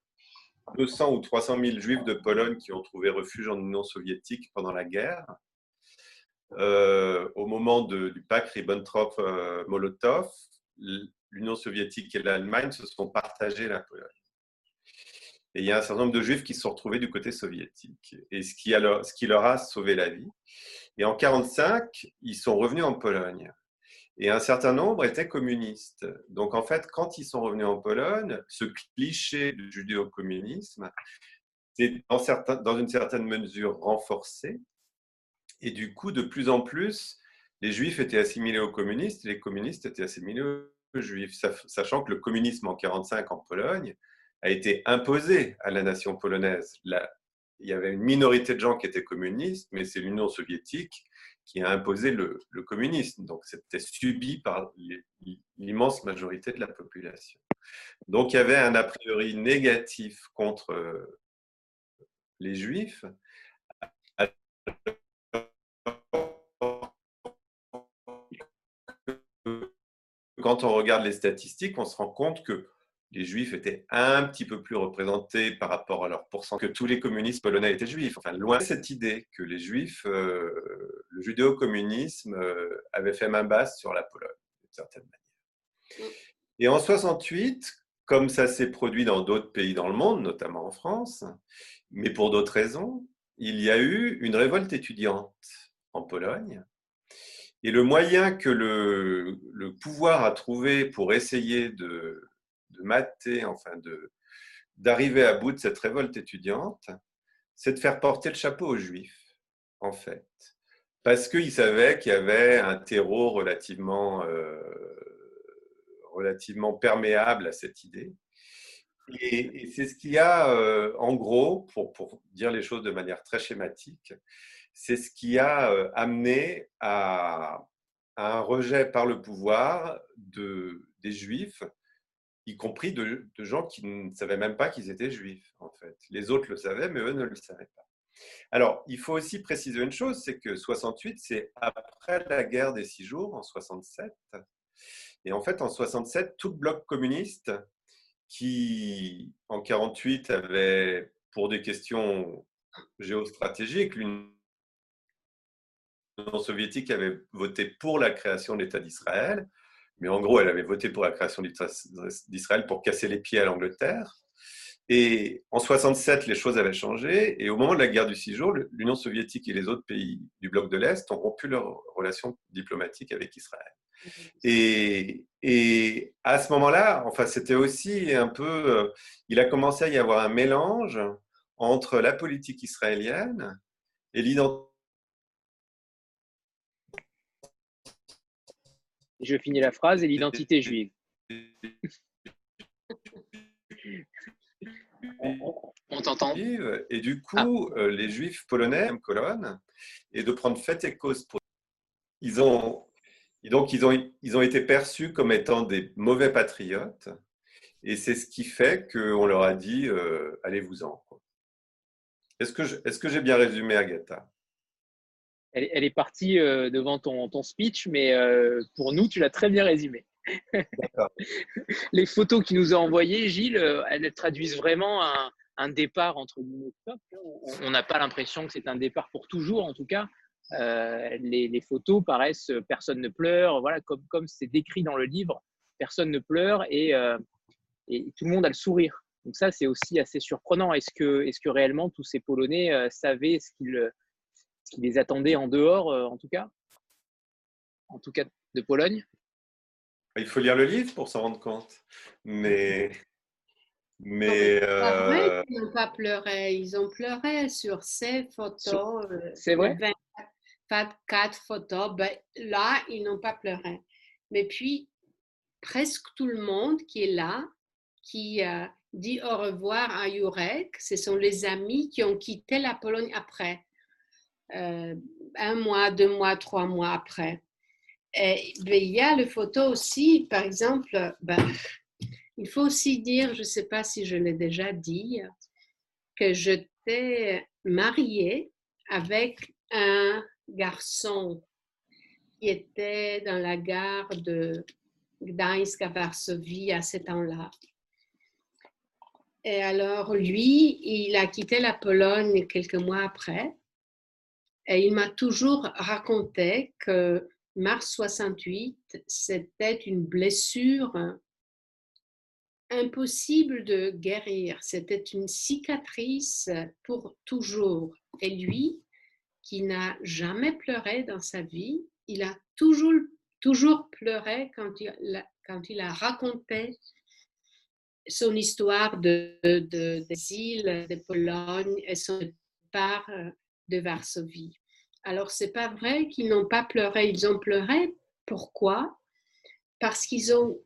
200 ou 300 000 juifs de Pologne qui ont trouvé refuge en Union soviétique pendant la guerre. Euh, au moment du pacte Ribbentrop-Molotov, l'Union soviétique et l'Allemagne se sont partagés la Pologne. Et il y a un certain nombre de juifs qui se sont retrouvés du côté soviétique, et ce qui, leur a sauvé la vie. Et en 1945, ils sont revenus en Pologne. Et un certain nombre étaient communistes. Donc en fait, quand ils sont revenus en Pologne, ce cliché du judéo-communisme est dans, dans une certaine mesure renforcé. Et du coup, de plus en plus, les juifs étaient assimilés aux communistes les communistes étaient assimilés aux juifs, sachant que le communisme en 1945 en Pologne a été imposé à la nation polonaise. il y avait une minorité de gens qui étaient communistes, mais c'est l'Union soviétique qui a imposé le, communisme. Donc, c'était subi par l'immense majorité de la population. Donc, il y avait un a priori négatif contre euh, les juifs. Quand on regarde les statistiques, on se rend compte que les juifs étaient un petit peu plus représentés par rapport à leur pourcentage, que tous les communistes polonais étaient juifs. Enfin, loin de cette idée que les juifs, euh, le judéo-communisme euh, avait fait main basse sur la Pologne, d'une certaine manière. Mm. Et en 68, comme ça s'est produit dans d'autres pays dans le monde, notamment en France, mais pour d'autres raisons, il y a eu une révolte étudiante en Pologne. Et le moyen que le, pouvoir a trouvé pour essayer de mater, enfin d'arriver à bout de cette révolte étudiante, c'est de faire porter le chapeau aux Juifs, en fait, parce qu'ils savaient qu'il y avait un terreau relativement euh, relativement perméable à cette idée. Et, c'est ce qui a, euh, en gros, pour, pour, dire les choses de manière très schématique, c'est ce qui a euh, amené à, un rejet par le pouvoir de, des Juifs y compris de, gens qui ne savaient même pas qu'ils étaient juifs, en fait. Les autres le savaient, mais eux ne le savaient pas. Alors, il faut aussi préciser une chose, c'est que 68, c'est après la guerre des six jours, en 67. Et en fait, en 67, tout le bloc communiste, qui en 48 avait, pour des questions géostratégiques, l'Union soviétique avait voté pour la création de l'État d'Israël. Mais en gros, elle avait voté pour la création d'Israël pour casser les pieds à l'Angleterre. Et en 67, les choses avaient changé. Et au moment de la guerre du six jours, l'Union soviétique et les autres pays du bloc de l'Est ont rompu leurs relations diplomatiques avec Israël. Et, et à ce moment-là, enfin, c'était aussi un peu. Euh, il a commencé à y avoir un mélange entre la politique israélienne et l'identité Je finis la phrase et l'identité juive. On t'entend Et du coup, ah. euh, les juifs polonais, colonne, et de prendre fait et cause pour. Ils ont, donc, ils ont, ils ont été perçus comme étant des mauvais patriotes. Et c'est ce qui fait qu'on leur a dit euh, allez-vous-en. Est-ce que j'ai bien résumé, Agatha? Elle, est partie euh, devant ton, ton, speech, mais euh, pour nous, tu l'as très bien résumé. Les photos qu'il nous a envoyées, Gilles, euh, elles traduisent vraiment un, un départ entre guillemets On n'a pas l'impression que c'est un départ pour toujours, en tout cas. les, les, photos paraissent personne ne pleure, voilà, comme comme c'est décrit dans le livre, personne ne pleure et, et tout le monde a le sourire. Donc ça, c'est aussi assez surprenant. Est-ce que, est -ce que réellement tous ces Polonais savaient ce qu'ils qui les attendait en dehors, euh, en tout cas, en tout cas de Pologne? Il faut lire le livre pour s'en rendre compte. Mais. Mais. Euh... Ils n'ont pas pleuré. Ils ont pleuré sur ces photos. Euh, c'est vrai? 24 photos. Ben, là, ils n'ont pas pleuré. Mais puis, presque tout le monde qui est là, qui dit au revoir à Jurek, ce sont les amis qui ont quitté la Pologne après. Euh, un mois, deux mois, trois mois après. Et, ben, il y a les photos aussi, par exemple, ben, il faut aussi dire, je ne sais pas si je l'ai déjà dit, que j'étais mariée avec un garçon qui était dans la gare de Gdańsk à Varsovie à ce temps-là. Et alors, lui, il a quitté la Pologne quelques mois après. Et il m'a toujours raconté que mars 68, c'était une blessure impossible de guérir. C'était une cicatrice pour toujours. Et lui, qui n'a jamais pleuré dans sa vie, il a toujours, toujours pleuré quand il, a raconté son histoire de, de, des îles de Pologne et son départ de Varsovie. Alors, c'est pas vrai qu'ils n'ont pas pleuré, ils ont pleuré. Pourquoi? Parce qu'ils ont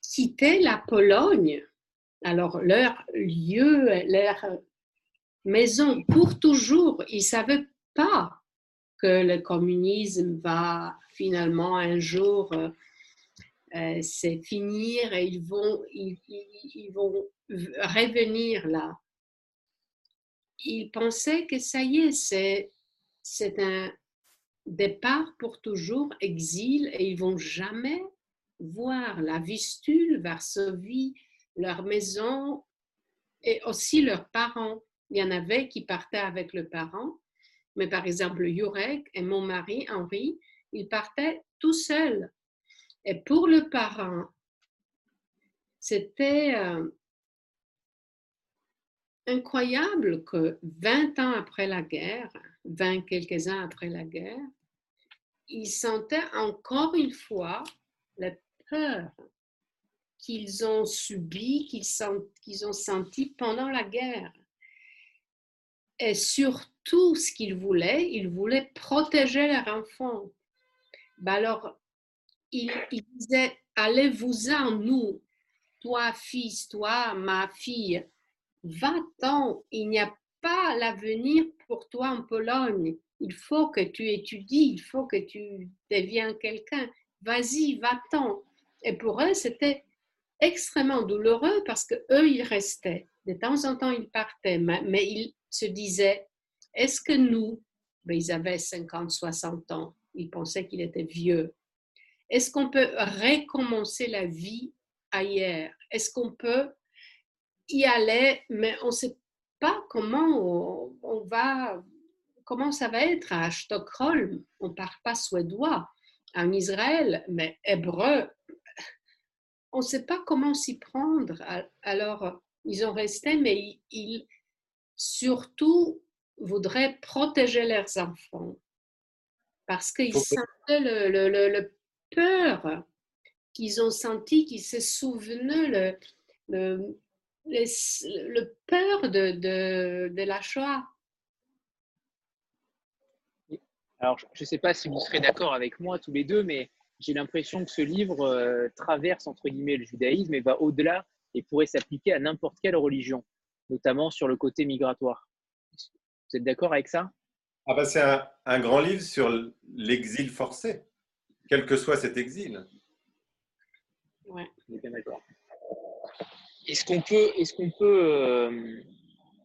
quitté la Pologne, alors leur lieu, leur maison pour toujours. Ils ne savaient pas que le communisme va finalement un jour euh, euh finir et ils vont, ils vont revenir là ils pensaient que ça y est, c'est, c'est un départ pour toujours, exil, et ils vont jamais voir la Vistule, Varsovie, leur maison et aussi leurs parents. Il y en avait qui partaient avec le parent, mais par exemple, Jurek et mon mari, Henri, ils partaient tout seuls. Et pour le parent, c'était euh, incroyable que 20 ans après la guerre, 20 quelques ans après la guerre, ils sentaient encore une fois la peur qu'ils ont subie, qu'ils ont senti pendant la guerre. Et surtout, ce qu'ils voulaient, ils voulaient protéger leur enfant. Ben alors, ils, ils disaient, allez-vous-en, nous, toi, fils, toi, ma fille, va-t'en, il n'y a pas l'avenir pour toi en Pologne. Il faut que tu étudies, il faut que tu deviens quelqu'un. Vas-y, va-t'en. Et pour eux, c'était extrêmement douloureux parce que eux, ils restaient. De temps en temps, ils partaient, mais ils se disaient, est-ce que nous, ben, ils avaient 50, 60 ans, ils pensaient qu'il était vieux, est-ce qu'on peut recommencer la vie ailleurs? Est-ce qu'on peut y aller, mais on ne sait pas comment on, va, comment ça va être à Stockholm. On ne parle pas suédois. En Israël, mais hébreu, on ne sait pas comment s'y prendre. Alors, ils ont resté, mais ils, surtout voudraient protéger leurs enfants parce qu'ils sentaient le, le, peur qu'ils ont senti, qu'ils se souvenaient le, le peur de, de, de, la Shoah. Alors, je ne sais pas si vous serez d'accord avec moi tous les deux, mais j'ai l'impression que ce livre euh, traverse, entre guillemets, le judaïsme et va au-delà et pourrait s'appliquer à n'importe quelle religion, notamment sur le côté migratoire. Vous êtes d'accord avec ça? Ah bah C'est un, un, grand livre sur l'exil forcé, quel que soit cet exil. Ouais, on est bien d'accord. Euh,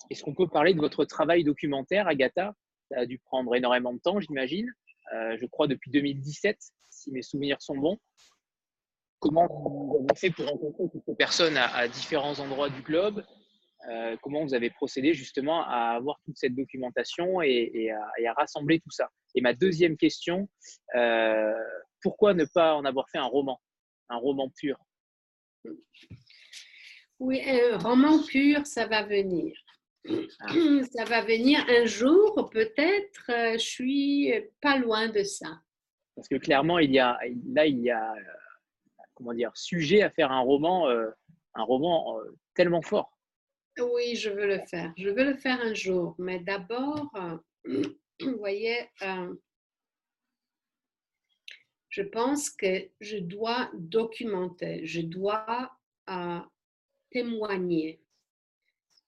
est-ce qu'on peut parler de votre travail documentaire, Agatha? Ça a dû prendre énormément de temps, j'imagine. je crois depuis 2017, si mes souvenirs sont bons. Comment vous avez fait pour rencontrer toutes ces personnes à, différents endroits du globe? Comment vous avez procédé justement à avoir toute cette documentation et, à, rassembler tout ça? Et ma deuxième question, pourquoi ne pas en avoir fait un roman, un roman pur? Oui, un roman pur, ça va venir. Ah. Ça va venir un jour, peut-être. Euh, je suis pas loin de ça. Parce que clairement, il y a, là, il y a, euh, comment dire, sujet à faire un roman, euh, un roman tellement fort. Oui, je veux le faire. Je veux le faire un jour. Mais d'abord, vous voyez, je pense que je dois documenter. Je dois témoigner.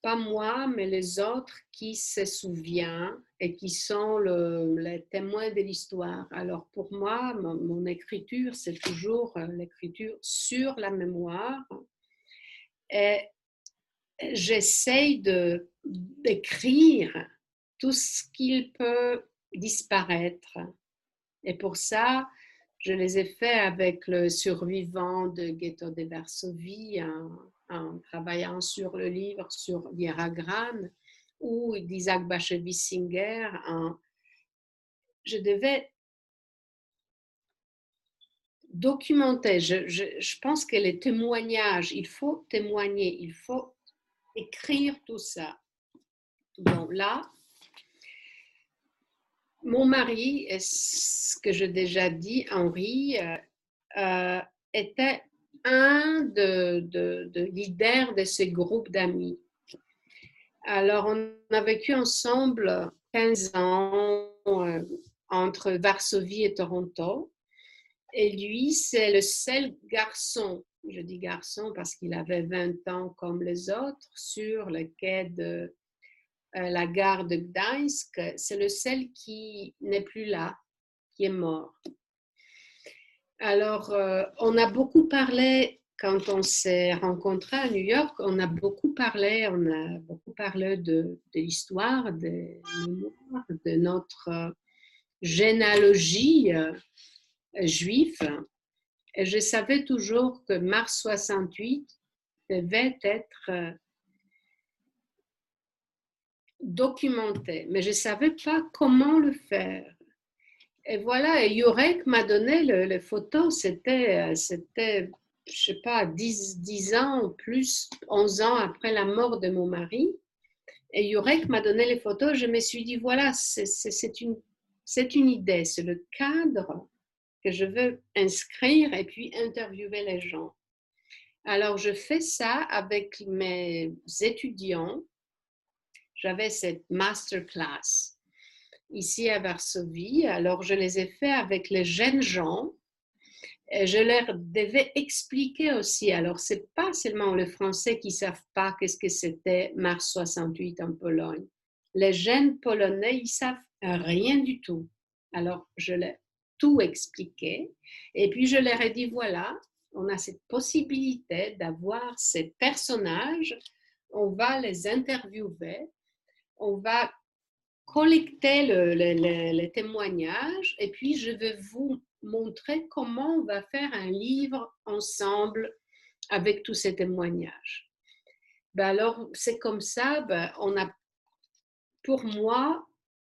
Pas moi, mais les autres qui se souviennent et qui sont le, les témoins de l'histoire. Alors pour moi, mon, écriture, c'est toujours euh, l'écriture sur la mémoire. Et j'essaye de, d'écrire tout ce qu'il peut disparaître. Et pour ça, je les ai faits avec le survivant de Ghetto de Varsovie, en travaillant sur le livre sur Diagramme ou d'Isaac Bashevis-Singer. Je devais documenter. Je, pense que les témoignages, il faut témoigner, il faut écrire tout ça. Bon, là, mon mari, ce que j'ai déjà dit, Henri, euh, euh, était un de, de, de leaders de ces groupes d'amis. Alors, on a vécu ensemble 15 ans euh, entre Varsovie et Toronto. Et lui, c'est le seul garçon, je dis garçon parce qu'il avait 20 ans comme les autres, sur le quai de euh, la gare de Gdańsk. C'est le seul qui n'est plus là, qui est mort. Alors, euh, on a beaucoup parlé, quand on s'est rencontrés à New York, on a beaucoup parlé, on a beaucoup parlé de, l'histoire, de, de, notre euh, généalogie euh, juive. Et je savais toujours que mars 68 devait être documenté, mais je ne savais pas comment le faire. Et voilà, et Yurek m'a donné les photos, c'était, c'était, je sais pas, 10, 10 ans, plus 11 ans après la mort de mon mari. Et Yurek m'a donné les photos, je me suis dit, voilà, c'est une, une idée, c'est le cadre que je veux inscrire et puis interviewer les gens. Alors, je fais ça avec mes étudiants. J'avais cette masterclass ici à Varsovie. Alors, je les ai fait avec les jeunes gens. Et je leur devais expliquer aussi. Alors, c'est pas seulement les Français qui savent pas qu'est-ce que c'était mars 68 en Pologne. Les jeunes Polonais, ils savent rien du tout. Alors, je leur ai tout expliqué. Et puis, je leur ai dit, voilà, on a cette possibilité d'avoir ces personnages. On va les interviewer. On va collecter le, témoignages et puis je vais vous montrer comment on va faire un livre ensemble avec tous ces témoignages. Ben alors, c'est comme ça, ben, on a, pour moi,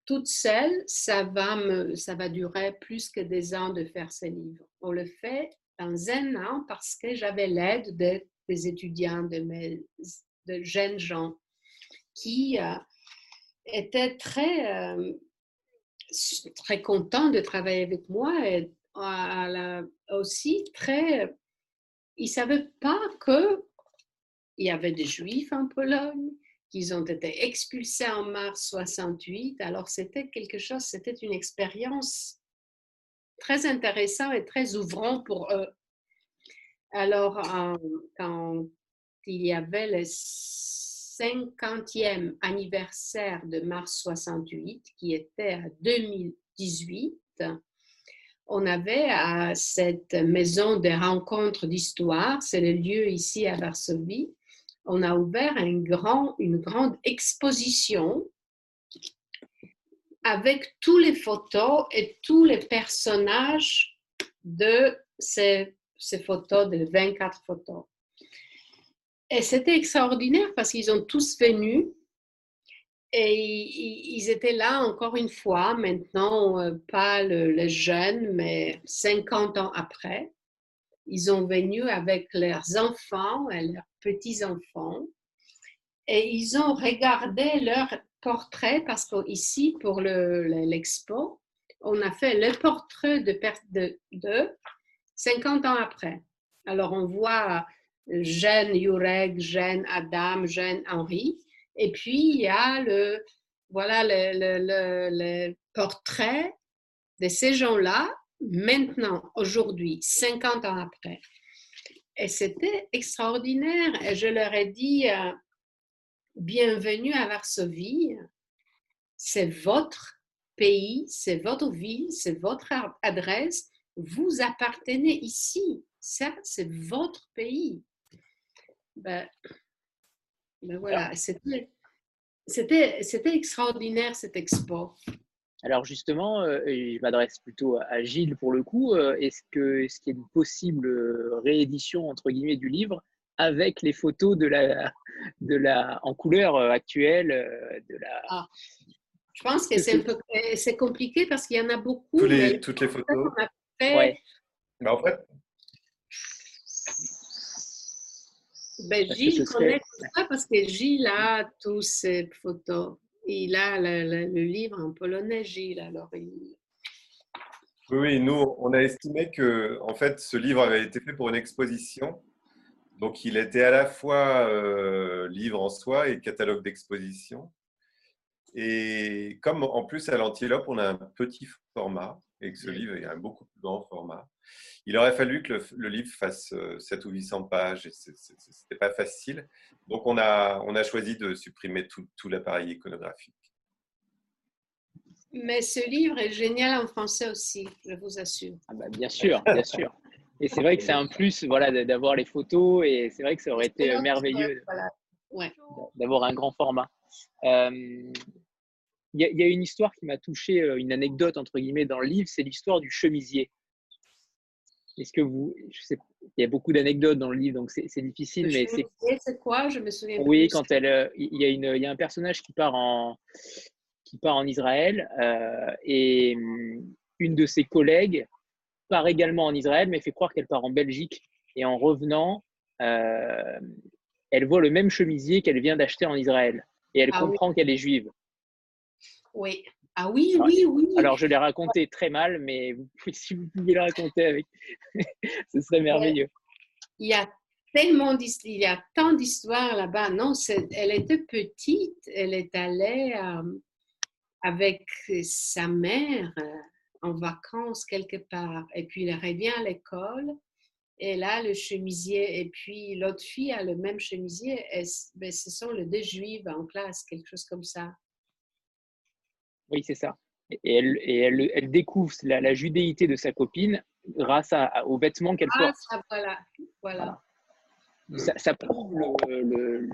toute seule, ça va, me, ça va durer plus que des ans de faire ces livres. On le fait dans un an parce que j'avais l'aide des étudiants, de, mes, de jeunes gens qui, euh, était très, euh, très content de travailler avec moi et aussi très. Il ne savait pas qu'il y avait des Juifs en Pologne, qu'ils ont été expulsés en mars 68. Alors c'était quelque chose, c'était une expérience très intéressante et très ouvrant pour eux. Alors, quand il y avait les 50e anniversaire de mars 68, qui était à 2018, on avait à cette maison des rencontres d'histoire, c'est le lieu ici à Varsovie, on a ouvert une grande exposition avec tous les photos et tous les personnages de ces photos, de 24 photos. Et c'était extraordinaire parce qu'ils ont tous venu et ils étaient là encore une fois, maintenant, euh, pas le, jeune, mais 50 ans après. Ils ont venu avec leurs enfants et leurs petits-enfants et ils ont regardé leurs portraits parce qu'ici, pour l'expo, on a fait le portrait de, de, de 50 ans après. Alors, on voit jeune Jurek, jeune Adam, jeune Henri. Et puis, il y a le, voilà, le, portrait de ces gens-là, maintenant, aujourd'hui, 50 ans après. Et c'était extraordinaire. Et je leur ai dit, euh, bienvenue à Varsovie. C'est votre pays, c'est votre ville, c'est votre adresse. Vous appartenez ici. Ça, c'est votre pays. Ben, ben voilà, c'était extraordinaire cette expo. Alors justement, euh, je m'adresse plutôt à Gilles pour le coup. Euh, est-ce que ce qu'il y a une possible euh, réédition entre guillemets du livre avec les photos de la, de la en couleur actuelle de la. Ah, je pense que c'est un peu c'est compliqué parce qu'il y en a beaucoup. toutes les photos. Ouais. Mais en fait, Ben, Gilles connaît tout ça parce que Gilles a tous ces photos. Il a le, livre en polonais, Gilles. Alors Oui, nous, on a estimé que en fait, ce livre avait été fait pour une exposition. Donc, il était à la fois euh, livre en soi et catalogue d'exposition. Et comme en plus à l'Antilope, on a un petit format et que ce livre est un beaucoup plus grand format, il aurait fallu que le, livre fasse 7 euh, ou 800 pages et ce n'était pas facile. Donc, on a, on a choisi de supprimer tout, tout l'appareil iconographique. Mais ce livre est génial en français aussi, je vous assure. Ah bah, bien sûr, bien sûr. Et c'est vrai que c'est un plus voilà, d'avoir les photos et c'est vrai que ça aurait été merveilleux d'avoir un grand format. Euh, il y, y, a une histoire qui m'a touché, euh, une anecdote entre guillemets dans le livre, c'est l'histoire du chemisier. Est-ce que vous, je sais, il y a beaucoup d'anecdotes dans le livre, donc c'est difficile, mais c'est. C'est quoi? Je me souviens. Oui, quand elle, euh, il y a une, il y a un personnage qui part en, qui part en Israël euh, et hum, une de ses collègues part également en Israël, mais fait croire qu'elle part en Belgique et en revenant, euh, elle voit le même chemisier qu'elle vient d'acheter en Israël et elle ah comprend qu'elle est juive. Oui. Ah oui, oui, oui. Alors, je l'ai raconté très mal, mais si vous pouviez le raconter avec, ce serait merveilleux. Il y a tellement il y a tant d'histoires là-bas. Non, elle était petite, elle est allée euh, avec sa mère euh, en vacances quelque part, et puis elle revient à l'école. Et là, le chemisier, et puis l'autre fille a le même chemisier. Et, ben, ce sont les deux juives en classe, quelque chose comme ça. Oui, c'est ça. Et, elle, et elle, elle, découvre la, judéité de sa copine grâce à, aux vêtements qu'elle ah, porte. Ça, voilà. voilà. Ça, ça, prouve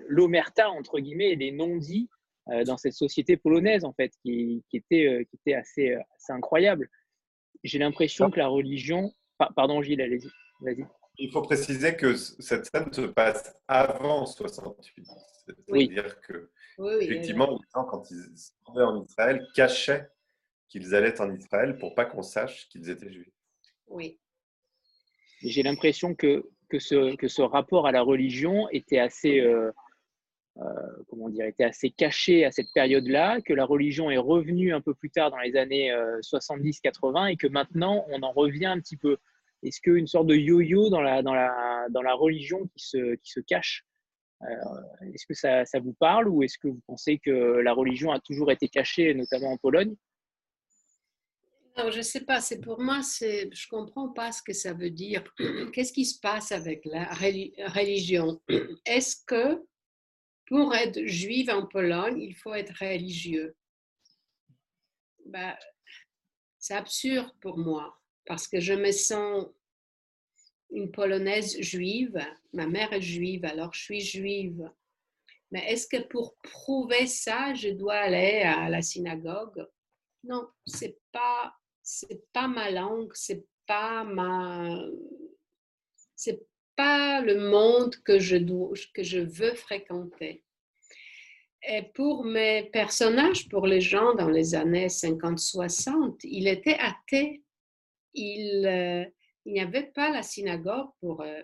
l'omerta, entre guillemets, et les non-dits euh, dans cette société polonaise, en fait, qui, qui était, euh, qui était assez, euh, assez incroyable. J'ai l'impression que la religion. Pardon, Gilles, allez-y. Vas-y. Il faut préciser que cette scène se passe avant 68. C'est-à-dire que Effectivement, les gens, quand ils se rendaient en Israël, cachaient qu'ils allaient en Israël pour pas qu'on sache qu'ils étaient juifs. Oui. J'ai l'impression que, que, ce, que ce rapport à la religion était assez, euh, euh, comment dire, était assez caché à cette période-là, que la religion est revenue un peu plus tard dans les années 70-80 euh, et que maintenant on en revient un petit peu. Est-ce qu'une sorte de yo-yo dans la, dans, la, dans la religion qui se, qui se cache euh, est-ce que ça, ça, vous parle ou est-ce que vous pensez que la religion a toujours été cachée, notamment en Pologne? Non, je ne sais pas. C'est pour moi, je ne comprends pas ce que ça veut dire. Qu'est-ce qui se passe avec la religion? Est-ce que pour être juive en Pologne, il faut être religieux? Ben, C'est absurde pour moi parce que je me sens une Polonaise juive. Ma mère est juive, alors je suis juive. Mais est-ce que pour prouver ça, je dois aller à la synagogue? Non, c'est pas, c'est pas ma langue, c'est pas ma, c'est pas le monde que je que je veux fréquenter. Et pour mes personnages, pour les gens dans les années 50-60, il était athée. Il, euh, il n'y avait pas la synagogue pour eux.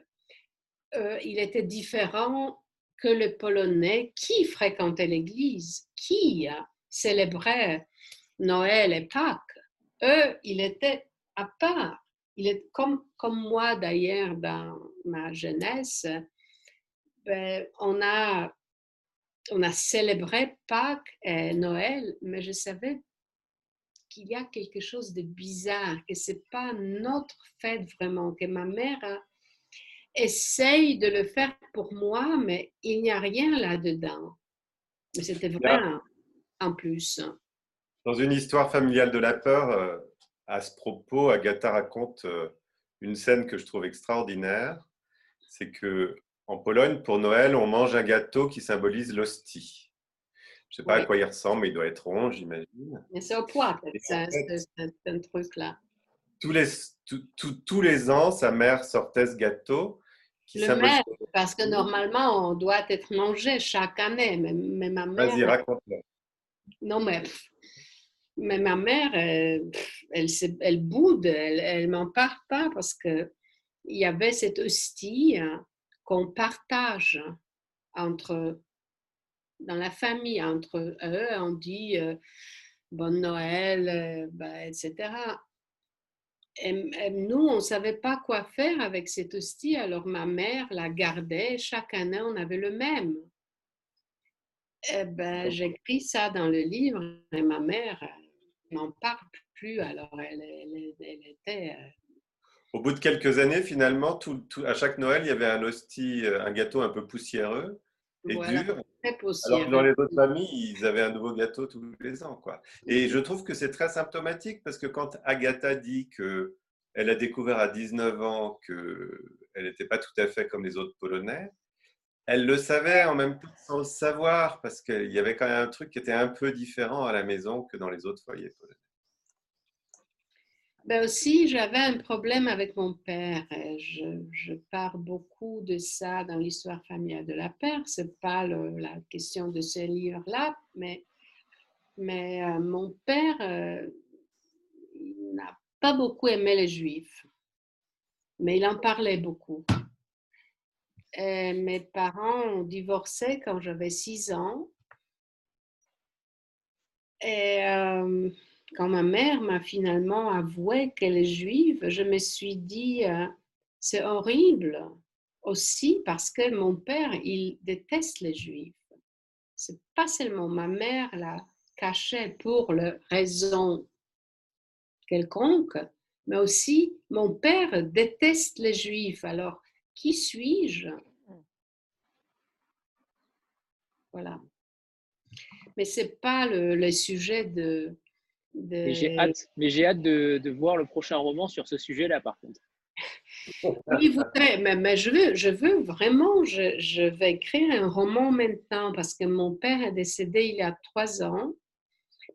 Euh, il était différent que le Polonais qui fréquentait l'église, qui célébrait Noël et Pâques. Eux, il était à part. Il est comme, comme moi d'ailleurs dans ma jeunesse. Ben, on a on a célébré Pâques et Noël, mais je savais qu'il y a quelque chose de bizarre, que c'est pas notre fête vraiment, que ma mère essaye de le faire pour moi, mais il n'y a rien là-dedans. Mais c'était vrai en plus. Dans une histoire familiale de la peur, euh, à ce propos, Agatha raconte euh, une scène que je trouve extraordinaire. C'est que en Pologne, pour Noël, on mange un gâteau qui symbolise l'hostie. Je ne sais pas à quoi il ressemble, mais il doit être rond, j'imagine. C'est au poids, c'est un truc-là. Tous les, tous les ans, sa mère sortait ce gâteau. Qui le symbolise... même, parce que normalement, on doit être mangé chaque année. Mais, ma mère. Vas-y, raconte-le. Non, mais, mais ma mère, elle, elle, elle boude, elle ne m'en parle pas parce qu'il y avait cette hostie hein, qu'on partage entre, dans la famille, entre eux, on dit euh, Bonne Noël, euh, ben, etc. Et, nous, on ne savait pas quoi faire avec cette hostie, alors ma mère la gardait, chaque année on avait le même. Eh ben, j'écris ça dans le livre et ma mère n'en parle plus, alors elle, elle était euh, au bout de quelques années, finalement, tout, à chaque Noël, il y avait un hostie, euh, un gâteau un peu poussiéreux et dur. Alors que dans les autres familles, ils avaient un nouveau gâteau tous les ans. Quoi. Et je trouve que c'est très symptomatique parce que quand Agatha dit qu'elle a découvert à 19 ans qu'elle n'était pas tout à fait comme les autres Polonais, elle le savait en même temps sans le savoir parce qu'il y avait quand même un truc qui était un peu différent à la maison que dans les autres foyers polonais. Ben aussi, j'avais un problème avec mon père. Je, parle beaucoup de ça dans l'histoire familiale de la père. Ce n'est pas la question de ce livre-là, mais, euh, mon père euh, n'a pas beaucoup aimé les juifs, mais il en parlait beaucoup. Mes parents ont divorcé quand j'avais six ans. Et. Euh, quand ma mère m'a finalement avoué qu'elle est juive, je me suis dit, euh, c'est horrible aussi parce que mon père, il déteste les juifs. C'est pas seulement ma mère la cachait pour le raison quelconque, mais aussi mon père déteste les juifs. Alors, qui suis-je? Voilà. Mais c'est pas le, le sujet de, j'ai hâte, mais j'ai hâte de, de, voir le prochain roman sur ce sujet-là, par contre. oui, mais, mais, je, veux, je veux vraiment, je, je, vais écrire un roman maintenant parce que mon père est décédé il y a trois ans.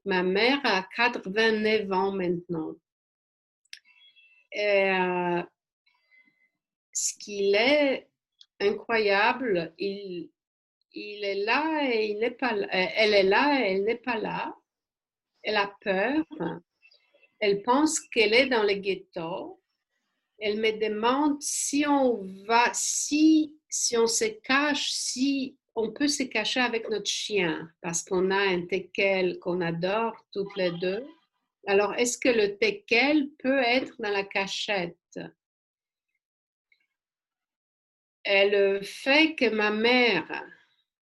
Ma mère a 89 ans maintenant. Et euh, ce qu'il est incroyable, il, il est là et il n'est pas là. Elle est là et elle n'est pas là elle a peur, elle pense qu'elle est dans le ghetto. Elle me demande si on va, si, si on se cache, si on peut se cacher avec notre chien parce qu'on a un teckel qu'on adore toutes les deux. Alors, est-ce que le teckel peut être dans la cachette? Elle fait que ma mère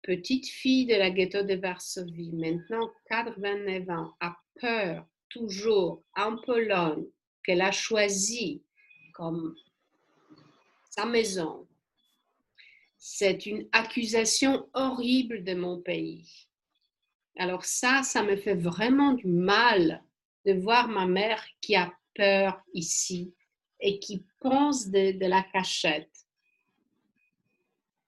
petite fille de la ghetto de Varsovie, maintenant 89 ans, a peur toujours en Pologne qu'elle a choisi comme sa maison. C'est une accusation horrible de mon pays. Alors ça, ça me fait vraiment du mal de voir ma mère qui a peur ici et qui pense de la cachette.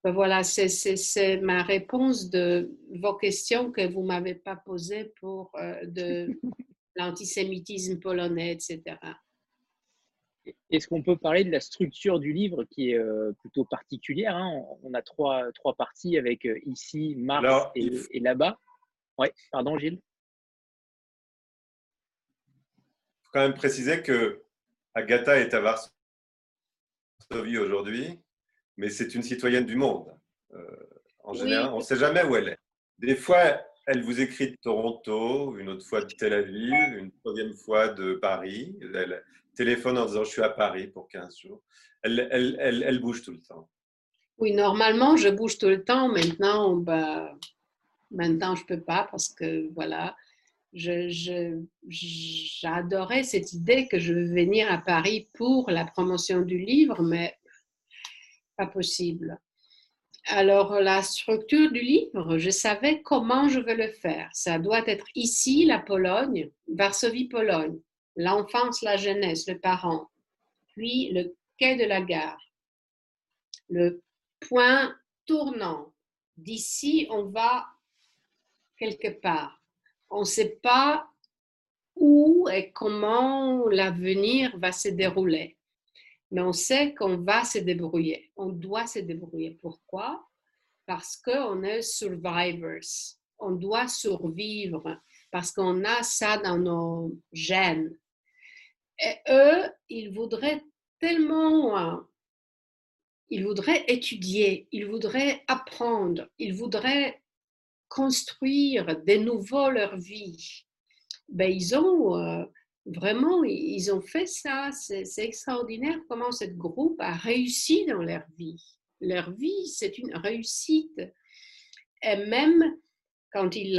Ben voilà, c'est ma réponse de vos questions que vous ne m'avez pas posées pour euh, de, l'antisémitisme polonais, etc. Est-ce qu'on peut parler de la structure du livre qui est euh, plutôt particulière hein? On a trois, trois parties avec euh, ici, Mars et, là-bas. Oui, pardon Gilles. Il faut quand même préciser que Agatha est à Varsovie aujourd'hui, mais c'est une citoyenne du monde. Euh, en général, on ne sait jamais où elle est. Des fois, elle vous écrit de Toronto, une autre fois de Tel Aviv, une troisième fois de Paris. Elle téléphone en disant je suis à Paris pour 15 jours. Elle, elle, elle, elle bouge tout le temps. Oui, normalement, je bouge tout le temps. Maintenant, bah, maintenant je ne peux pas parce que voilà, j'adorais je, cette idée que je veux venir à Paris pour la promotion du livre, mais pas possible. Alors, la structure du livre, je savais comment je veux le faire. Ça doit être ici, la Pologne, Varsovie, Pologne, l'enfance, la jeunesse, le parent, puis le quai de la gare. Le point tournant. D'ici, on va quelque part. On ne sait pas où et comment l'avenir va se dérouler mais on sait qu'on va se débrouiller. On doit se débrouiller. Pourquoi? Parce qu'on est survivors. On doit survivre parce qu'on a ça dans nos gènes. Et eux, ils voudraient tellement, ils voudraient étudier, ils voudraient apprendre, ils voudraient construire de nouveau leur vie. Ben, ils ont euh, Vraiment, ils ont fait ça. C'est extraordinaire comment ce groupe a réussi dans leur vie. Leur vie, c'est une réussite. Et même quand ils,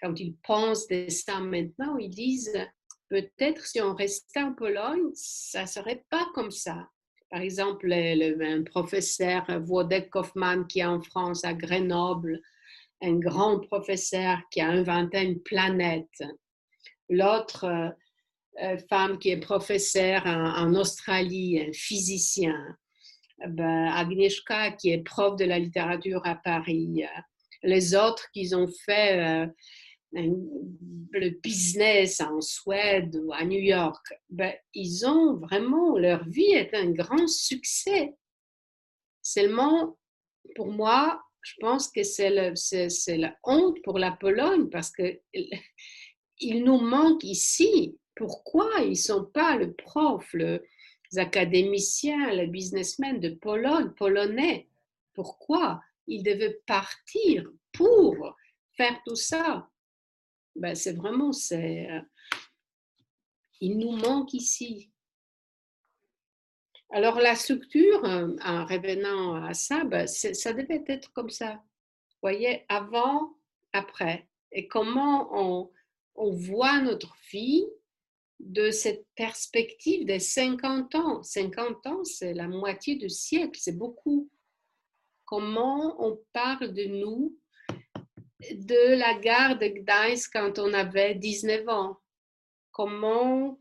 quand ils pensent de ça maintenant, ils disent peut-être si on restait en Pologne, ça ne serait pas comme ça. Par exemple, le, un professeur Wodek Kaufmann qui est en France à Grenoble, un grand professeur qui a inventé une planète. L'autre, femme qui est professeure en, Australie, un physicien. Ben, Agnieszka qui est prof de la littérature à Paris. Les autres qui ont fait euh, le business en Suède ou à New York, ben, ils ont vraiment, leur vie est un grand succès. Seulement, pour moi, je pense que c'est la honte pour la Pologne parce que il nous manque ici pourquoi ils ne sont pas le prof, les académiciens, les businessmen de Pologne, polonais? Pourquoi ils devaient partir pour faire tout ça? Ben, C'est vraiment, c'est, euh, il nous manque ici. Alors la structure, euh, en revenant à ça, ben, ça devait être comme ça. Vous voyez, avant, après. Et comment on, on voit notre vie de cette perspective des 50 ans. 50 ans, c'est la moitié du siècle, c'est beaucoup. Comment on parle de nous, de la gare de Gdańsk quand on avait 19 ans? Comment,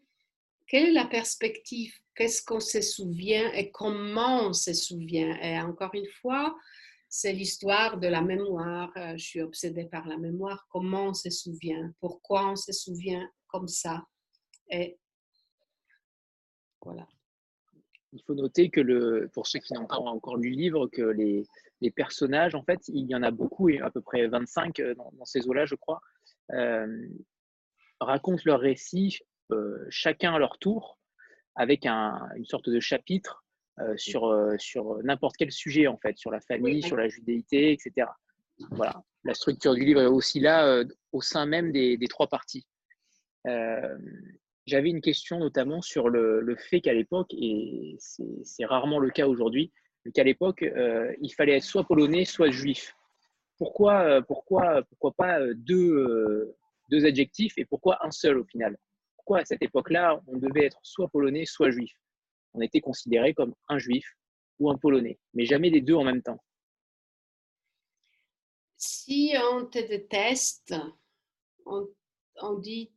quelle est la perspective? Qu'est-ce qu'on se souvient et comment on se souvient? Et encore une fois, c'est l'histoire de la mémoire. Euh, je suis obsédée par la mémoire. Comment on se souvient? Pourquoi on se souvient comme ça? Voilà. Il faut noter que le, pour ceux qui n'ont pas encore lu le livre, que les, les, personnages, en fait, il y en a beaucoup, à peu près 25 euh, dans, ces eaux-là, je crois, euh, racontent leur récit, euh, chacun à leur tour, avec un, une sorte de chapitre sur, sur n'importe quel sujet, en fait, sur la famille, sur la judéité, etc. Voilà. La structure du livre est aussi là, au sein même des, des trois parties. J'avais une question notamment sur le, fait qu'à l'époque, et c'est rarement le cas aujourd'hui, qu'à l'époque, euh, il fallait être soit polonais, soit juif. Pourquoi, euh, pourquoi, pourquoi pas euh, deux, deux adjectifs et pourquoi un seul au final? Pourquoi à cette époque-là, on devait être soit polonais, soit juif? On était considéré comme un juif ou un polonais, mais jamais les deux en même temps. Si on te déteste, on dit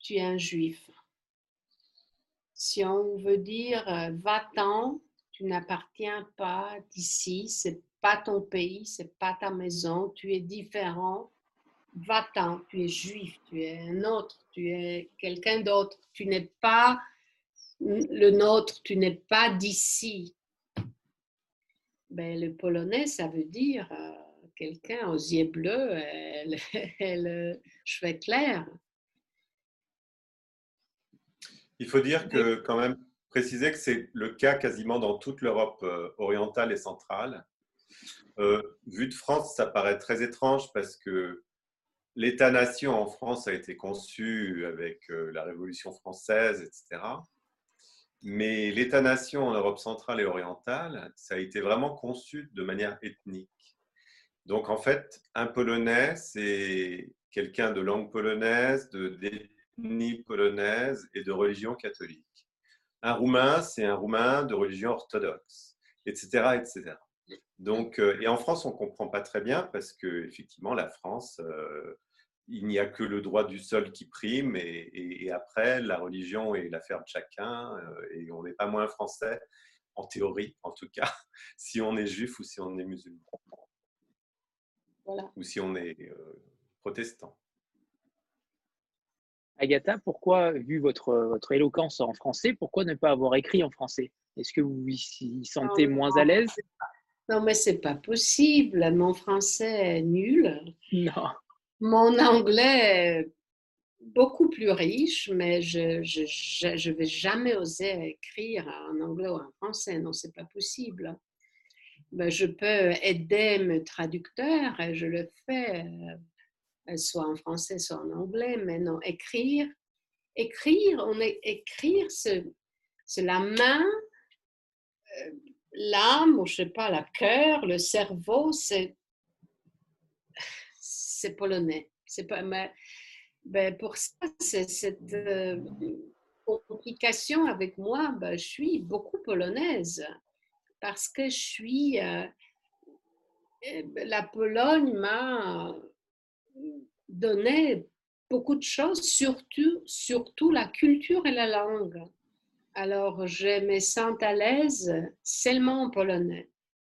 tu es un juif. Si on veut dire euh, va-t'en, tu n'appartiens pas d'ici, c'est pas ton pays, c'est pas ta maison, tu es différent, va-t'en, tu es juif, tu es un autre, tu es quelqu'un d'autre, tu n'es pas le nôtre, tu n'es pas d'ici. Ben, le polonais, ça veut dire euh, quelqu'un aux yeux bleus et le cheveux clairs. Il faut dire que, quand même, préciser que c'est le cas quasiment dans toute l'Europe euh, orientale et centrale. Euh, vu de France, ça paraît très étrange parce que l'État-nation en France a été conçu avec euh, la Révolution française, etc. Mais l'État-nation en Europe centrale et orientale, ça a été vraiment conçu de manière ethnique. Donc en fait, un Polonais, c'est quelqu'un de langue polonaise, d'ethnie polonaise et de religion catholique. Un Roumain, c'est un Roumain de religion orthodoxe, etc. etc. Donc, euh, et en France, on ne comprend pas très bien parce que effectivement, la France, euh, il n'y a que le droit du sol qui prime et, après, la religion est l'affaire de chacun euh, et on n'est pas moins français, en théorie en tout cas, si on est juif ou si on est musulman. Ou si on est protestant. Agatha, pourquoi, vu votre, votre éloquence en français, pourquoi ne pas avoir écrit en français? Est-ce que vous vous y sentez moins à l'aise? Non, mais c'est pas possible. Mon français est nul. Non. Mon anglais est beaucoup plus riche, mais je ne je, vais jamais oser écrire en anglais ou en français. Non, c'est pas possible. Ben, je peux aider mes traducteurs et je le fais soit en français, soit en anglais, mais non, écrire, écrire, on est, écrire, c'est la main, euh, l'âme, ou je sais pas, la cœur, le cerveau, c'est c'est polonais. C'est pas, mais, ben pour ça, c'est cette euh, complication avec moi, ben, je suis beaucoup polonaise parce que je suis euh, la Pologne m'a donnait beaucoup de choses, surtout, surtout la culture et la langue. Alors, je me sens à l'aise seulement en polonais.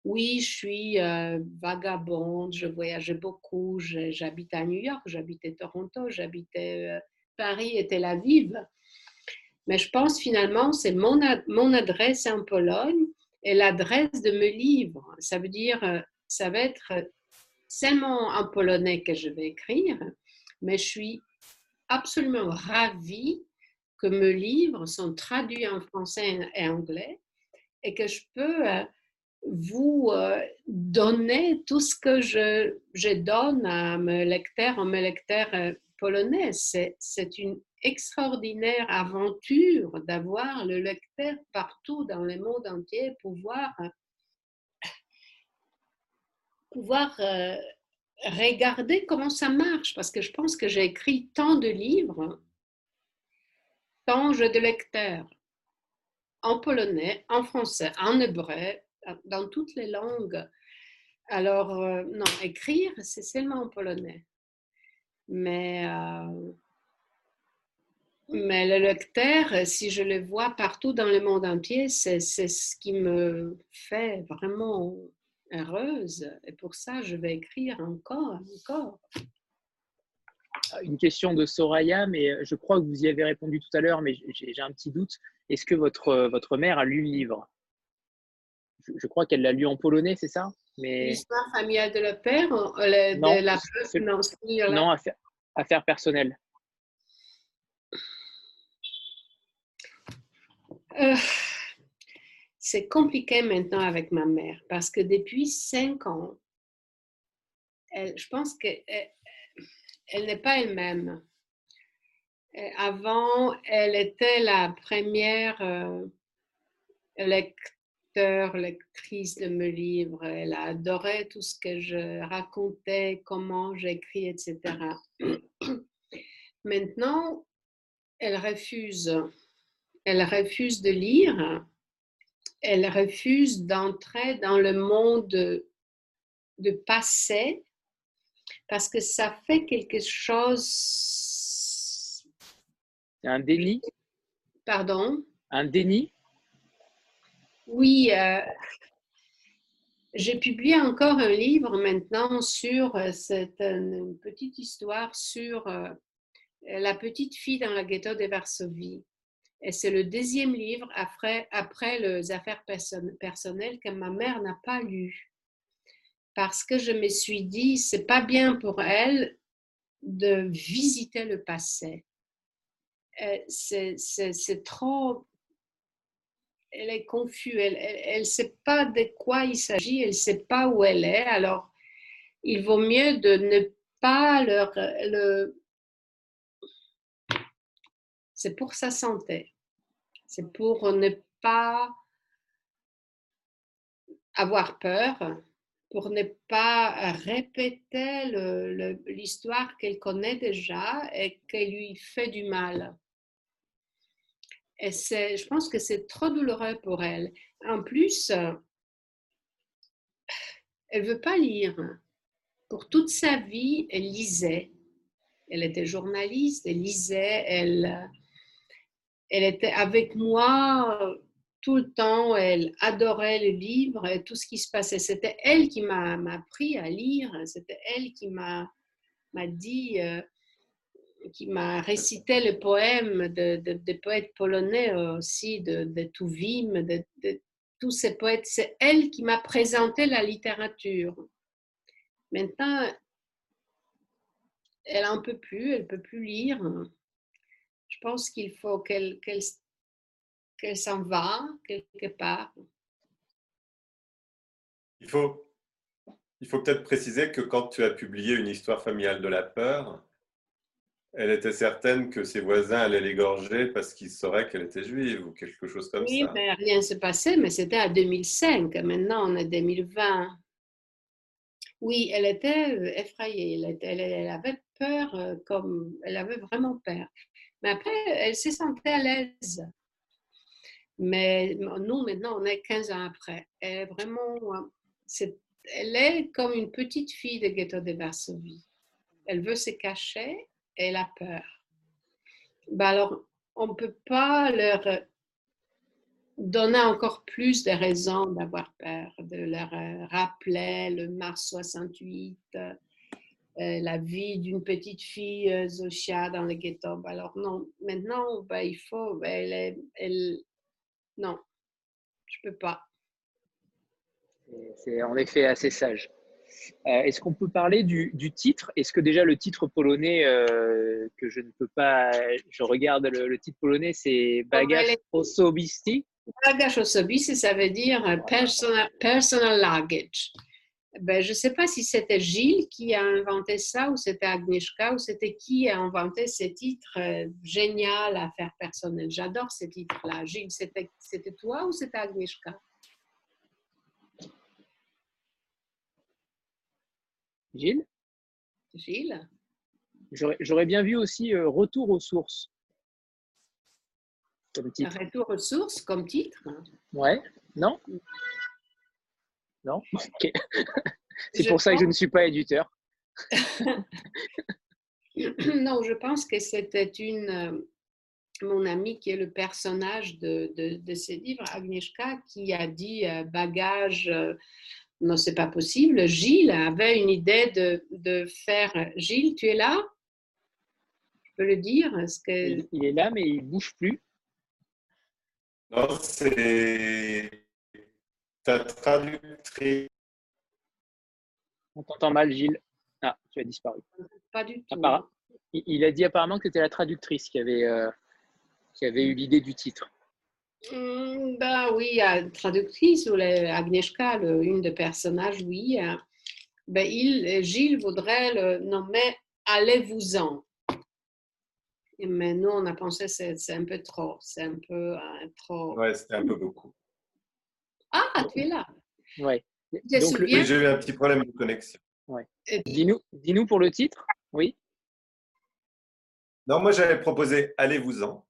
Oui, je suis euh, vagabonde, je voyageais beaucoup, j'habite à New York, j'habitais Toronto, j'habitais euh, Paris et Tel Aviv. Mais je pense finalement, c'est mon, mon adresse en Pologne et l'adresse de mes livres. Ça veut dire, euh, ça va être seulement en polonais que je vais écrire, mais je suis absolument ravie que mes livres sont traduits en français et anglais et que je peux euh, vous euh, donner tout ce que je, donne à mes lecteurs, à mes lecteurs euh, polonais. C'est une extraordinaire aventure d'avoir le lecteur partout dans le monde entier, pouvoir pouvoir euh, regarder comment ça marche, parce que je pense que j'ai écrit tant de livres, tant de lecteurs, en polonais, en français, en hébreu, dans toutes les langues. Alors, euh, non, écrire, c'est seulement en polonais. Mais, euh, mais le lecteur, si je le vois partout dans le monde entier, c'est ce qui me fait vraiment heureuse. Et pour ça, je vais écrire encore, encore. Une question de Soraya, mais je crois que vous y avez répondu tout à l'heure, mais j'ai un petit doute. Est-ce que votre, votre mère a lu le livre? Je, crois qu'elle l'a lu en polonais, c'est ça? Mais... L'histoire familiale de le père de la Non, affaire, affaire personnelle. Euh, c'est compliqué maintenant avec ma mère parce que depuis cinq ans, je pense qu'elle elle, n'est pas elle-même. Avant, elle était la première euh, lecteur, lectrice de mes livres. Elle adorait tout ce que je racontais, comment j'écris, etc. Maintenant, elle refuse. Elle refuse de lire elle refuse d'entrer dans le monde de, passé parce que ça fait quelque chose. Un déni? Pardon? Un déni? Oui. Euh, J'ai publié encore un livre maintenant sur cette une petite histoire sur la petite fille dans la ghetto de Varsovie. Et c'est le deuxième livre après, après les affaires personnelles que ma mère n'a pas lu. Parce que je me suis dit, c'est pas bien pour elle de visiter le passé. C'est trop. Elle est confuse, elle ne sait pas de quoi il s'agit, elle ne sait pas où elle est. Alors, il vaut mieux de ne pas leur, le, c'est pour sa santé. C'est pour ne pas avoir peur, pour ne pas répéter l'histoire qu'elle connaît déjà et qui lui fait du mal. Et je pense que c'est trop douloureux pour elle. En plus, elle veut pas lire. Pour toute sa vie, elle lisait. Elle était journaliste, elle lisait, elle, elle était avec moi euh, tout le temps, elle adorait les livres et tout ce qui se passait. C'était elle qui m'a appris à lire, c'était elle qui m'a dit, euh, qui m'a récité le poème des de, poètes polonais aussi, de, de Tuvim, de, tous ces poètes. C'est elle qui m'a présenté la littérature. Maintenant, elle n'en peut plus, elle ne peut plus lire je pense qu'il faut qu'elle s'en va quelque part. Il faut, il faut peut-être préciser que quand tu as publié une histoire familiale de la peur, elle était certaine que ses voisins allaient l'égorger parce qu'ils sauraient qu'elle était juive ou quelque chose comme ça. Oui, mais rien ne s'est passé, mais c'était en 2005. Maintenant, on est 2020. Oui, elle était euh, effrayée. Elle, elle avait peur, euh, comme elle avait vraiment peur. Mais après, elle s'est sentie à l'aise. Mais nous, maintenant, on est 15 ans après. Elle est vraiment. elle est comme une petite fille de ghetto de Varsovie. Elle veut se cacher et elle a peur. Ben alors, on ne peut pas leur donner encore plus de raisons d'avoir peur, de leur rappeler le mars 68, euh, la vie d'une petite fille euh, Zosia dans le ghetto. Alors non, maintenant, ben, il faut, ben, elle, elle, non, je peux pas. C'est en effet assez sage. Euh, est-ce qu'on peut parler du, titre? Est-ce que déjà le titre polonais que je ne peux pas, je regarde le, titre polonais, c'est Bagage Osobisti Bagage Osobisti, ça veut dire personal, personal luggage ben, je ne sais pas si c'était Gilles qui a inventé ça ou c'était Agnieszka ou c'était qui a inventé ce titre euh, génial à faire personnel. J'adore ce titre-là. Gilles, c'était toi ou c'était Agnieszka? Gilles? Gilles? J'aurais bien vu aussi euh, Retour aux sources. Comme titre. Retour aux sources comme titre? Ouais, non? Non C'est pour ça que je ne suis pas éditeur. non, je pense que c'était une euh, mon amie qui est le personnage de, de, ces livres, Agnieszka, qui a dit euh, bagage, euh, non, c'est pas possible. Gilles avait une idée de, de, faire. Gilles, tu es là? Je peux le dire que... il, est là, mais il bouge plus. Non, c'est ta traductrice. On t'entend mal, Gilles. Ah, tu as disparu. Pas du tout. il a dit apparemment que c'était la traductrice qui avait, euh, qui avait eu l'idée du titre. Hmm, ben oui, la traductrice ou Agnieszka, une des personnages, oui. Hein. Ben, il, Gilles voudrait le nommer Allez-vous-en. Mais nous, on a pensé que c'est un peu trop. C'est un peu hein, trop. Ouais, c'était un peu beaucoup. Ah, tu es là. Oui. j'ai eu un petit problème de connexion. Ouais. Dis-nous dis pour le titre. Oui. Non, moi j'avais proposé Allez-vous-en.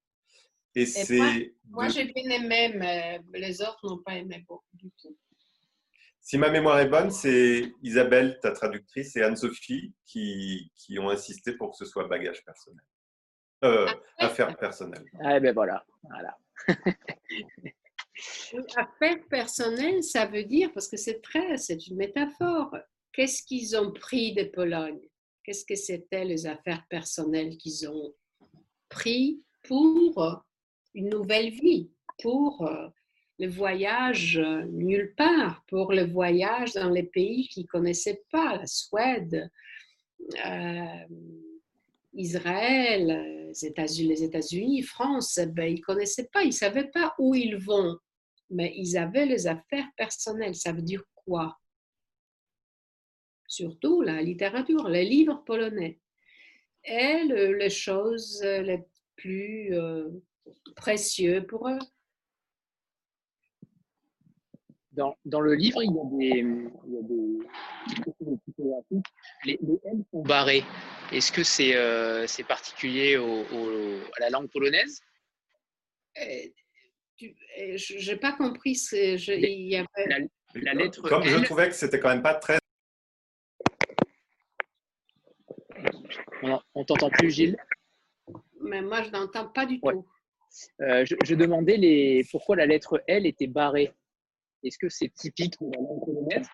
Et, c'est. Moi, j'ai bien aimé, mais les autres n'ont pas aimé beaucoup du tout. Si ma mémoire est bonne, c'est Isabelle, ta traductrice, et Anne-Sophie qui, qui, ont insisté pour que ce soit bagage personnel. Euh, ah, affaire personnelle. Ah ben voilà. voilà. Affaires personnelles, ça veut dire, parce que c'est très, c'est une métaphore. Qu'est-ce qu'ils ont pris de Pologne? Qu'est-ce que c'était les affaires personnelles qu'ils ont pris pour une nouvelle vie, pour euh, le voyage euh, nulle part, pour le voyage dans les pays qu'ils ne connaissaient pas, la Suède, euh, Israël, les États-Unis, France, ben, ils ne connaissaient pas, ils ne savaient pas où ils vont, mais ils avaient les affaires personnelles. Ça veut dire quoi? Surtout la littérature, les livres polonais. Et les choses les plus euh, précieuses pour eux. Dans, dans, le livre, il y a des, il y a des, les, les L sont barrés. Est-ce que c'est euh, particulier au, au, à la langue polonaise? Je n'ai pas compris. Je, il y avait... la, la, lettre Comme L, je trouvais que c'était quand même pas très. On t'entend plus, Gilles? Mais moi, je n'entends pas du ouais. tout. Euh, je, je, demandais les, pourquoi la lettre L était barrée. Est-ce que c'est typique de la langue polonaise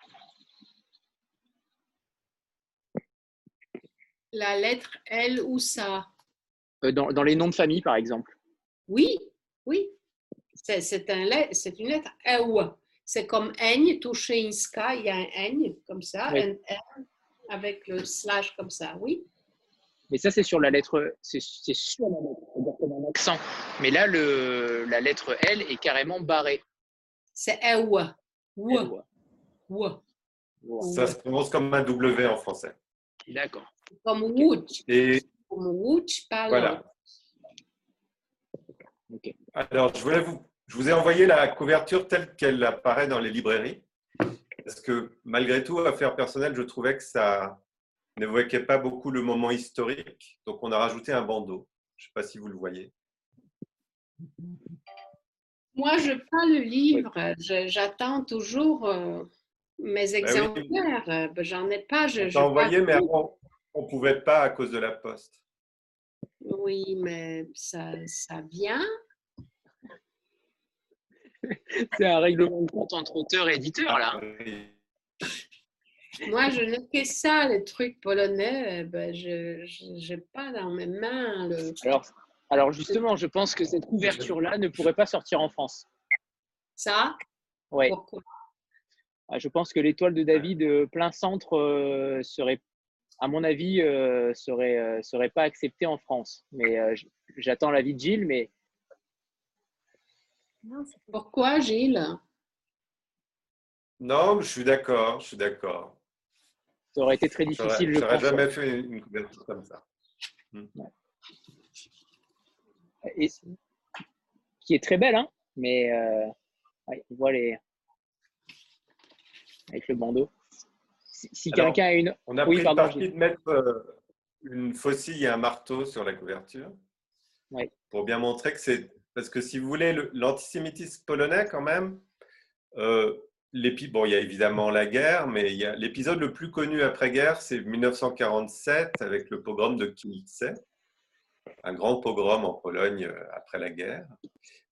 La lettre L ou ça? Euh, dans, dans, les noms de famille, par exemple. Oui, oui. C'est un, une lettre E. C'est comme N, Tushinska, il y a un N comme ça, oui. un N avec le slash comme ça, oui. Mais ça, c'est sur la lettre, c'est sur la lettre, un accent. Mais là, le, la lettre L est carrément barrée. C'est E. Ou. Ça se prononce comme un W en français. D'accord. Comme Wouch. Et Comme pas voilà. Okay. Alors, je, voulais vous, je vous ai envoyé la couverture telle qu'elle apparaît dans les librairies. Parce que malgré tout, affaire personnelle, je trouvais que ça n'évoquait pas beaucoup le moment historique. Donc, on a rajouté un bandeau. Je ne sais pas si vous le voyez. Moi, je pas le livre. J'attends toujours euh, mes exemplaires. Ben oui. J'en ai pas. Je, je envoyé, mais on ne pouvait pas à cause de la poste. Oui, mais ça, ça vient. C'est un règlement de compte entre auteur et éditeur, là. Moi, je n'ai que ça, les trucs polonais. Ben, je n'ai pas dans mes mains le. Alors, alors justement, je pense que cette couverture-là ne pourrait pas sortir en France. Ça? Oui. Pourquoi? Je pense que l'étoile de David euh, plein centre euh, serait, à mon avis, euh, serait, euh, serait pas acceptée en France. Mais j'attends l'avis de Gilles, mais. Pourquoi, Gilles? Non, je suis d'accord, je suis d'accord. Ça aurait été très difficile. Je n'aurais jamais fait une couverture comme ça. Et, qui est très belle, hein mais euh, ouais, on voit les. avec le bandeau. Si, si quelqu'un a une. On a oui, pris pardon, le parti de mettre euh, une faucille et un marteau sur la couverture. Oui. Pour bien montrer que c'est. Parce que si vous voulez, l'antisémitisme polonais, quand même, euh, bon, il y a évidemment la guerre, mais l'épisode le plus connu après-guerre, c'est 1947 avec le pogrom de Kielce un grand pogrom en Pologne après la guerre.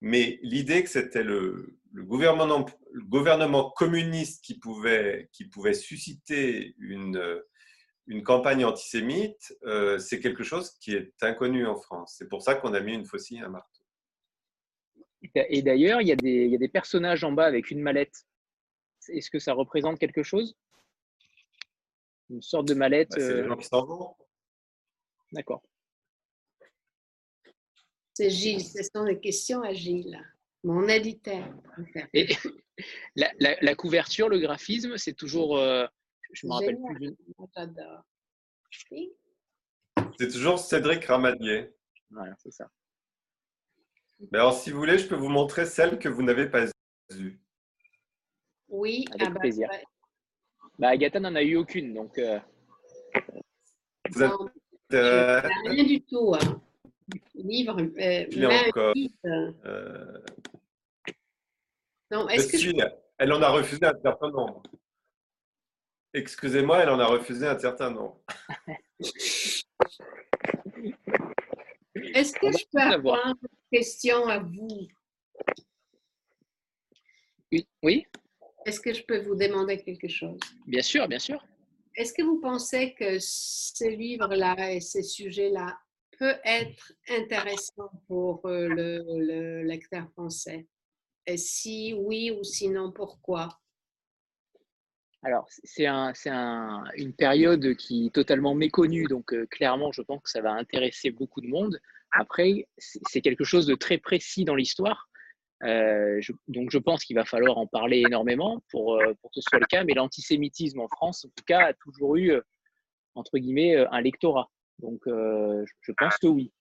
Mais l'idée que c'était le, gouvernement, communiste qui pouvait, susciter une, campagne antisémite, euh, c'est quelque chose qui est inconnu en France. C'est pour ça qu'on a mis une faucille et un. Et d'ailleurs, il, il y a des personnages en bas avec une mallette. Est-ce que ça représente quelque chose? Une sorte de mallette bah, C'est les gens qui s'en vont. D'accord. C'est Gilles, ce sont des questions à Gilles, mon éditeur. Et la, la, la, couverture, le graphisme, c'est toujours. Euh, je me rappelle plus. J'adore. C'est toujours Cédric Ramadier. Voilà, c'est ça. Mais alors, si vous voulez, je peux vous montrer celle que vous n'avez pas vue. Oui, avec ah bah, plaisir. Bah, bah, Agatha n'en a eu aucune, donc. Euh... Vous non, euh... Rien du tout. Hein livre, euh, encore. Euh... Non, est-ce que elle en a refusé un certain nombre. Excusez-moi, elle en a refusé un certain nombre. Est-ce que je peux avoir une question à vous? Oui, Est-ce que je peux vous demander quelque chose? Bien sûr, bien sûr. Est-ce que vous pensez que ce livre-là et ces sujets-là peut être intéressant pour euh, le, le lecteur français? Et si oui ou sinon, pourquoi? Alors, c'est un, c'est un- une période qui est totalement méconnue, donc euh, clairement, je pense que ça va intéresser beaucoup de monde. Après, c'est quelque chose de très précis dans l'histoire, Euh, donc je pense qu'il va falloir en parler énormément pour, euh, pour que ce soit le cas. Mais l'antisémitisme en France, en tout cas, a toujours eu, entre guillemets, un lectorat. Donc, euh, je- pense que oui.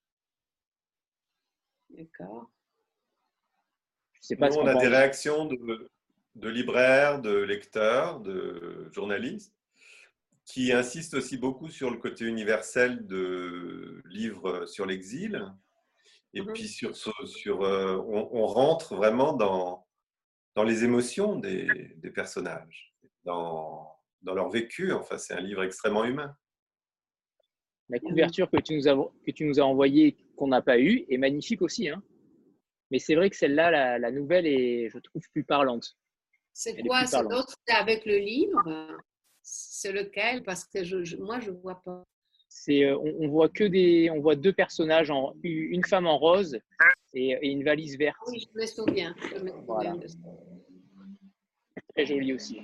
D'accord. Je sais pas Nous, ce on a des réactions de, de libraires, de lecteurs, de journalistes qui insistent aussi beaucoup sur le côté universel de livres sur l'exil. Et Mhm. puis, sur, sur, euh, on, on rentre vraiment dans, dans les émotions des, des personnages, dans, dans leur vécu. Enfin, c'est un livre extrêmement humain. La couverture que tu nous as, que tu nous as envoyée, qu'on n'a pas eue, est magnifique aussi. hein. Mais c'est vrai que celle-là, la, la nouvelle, est, je trouve, plus parlante. C'est quoi? C'est l'autre avec le livre? C'est lequel? Parce que je, je- moi, je ne vois pas. C'est, euh, on, on voit que des, on voit deux personnages, en, une femme en rose et, et une valise verte. Ah Oui, je me souviens. Je me souviens Voilà. de ça. Très jolie aussi.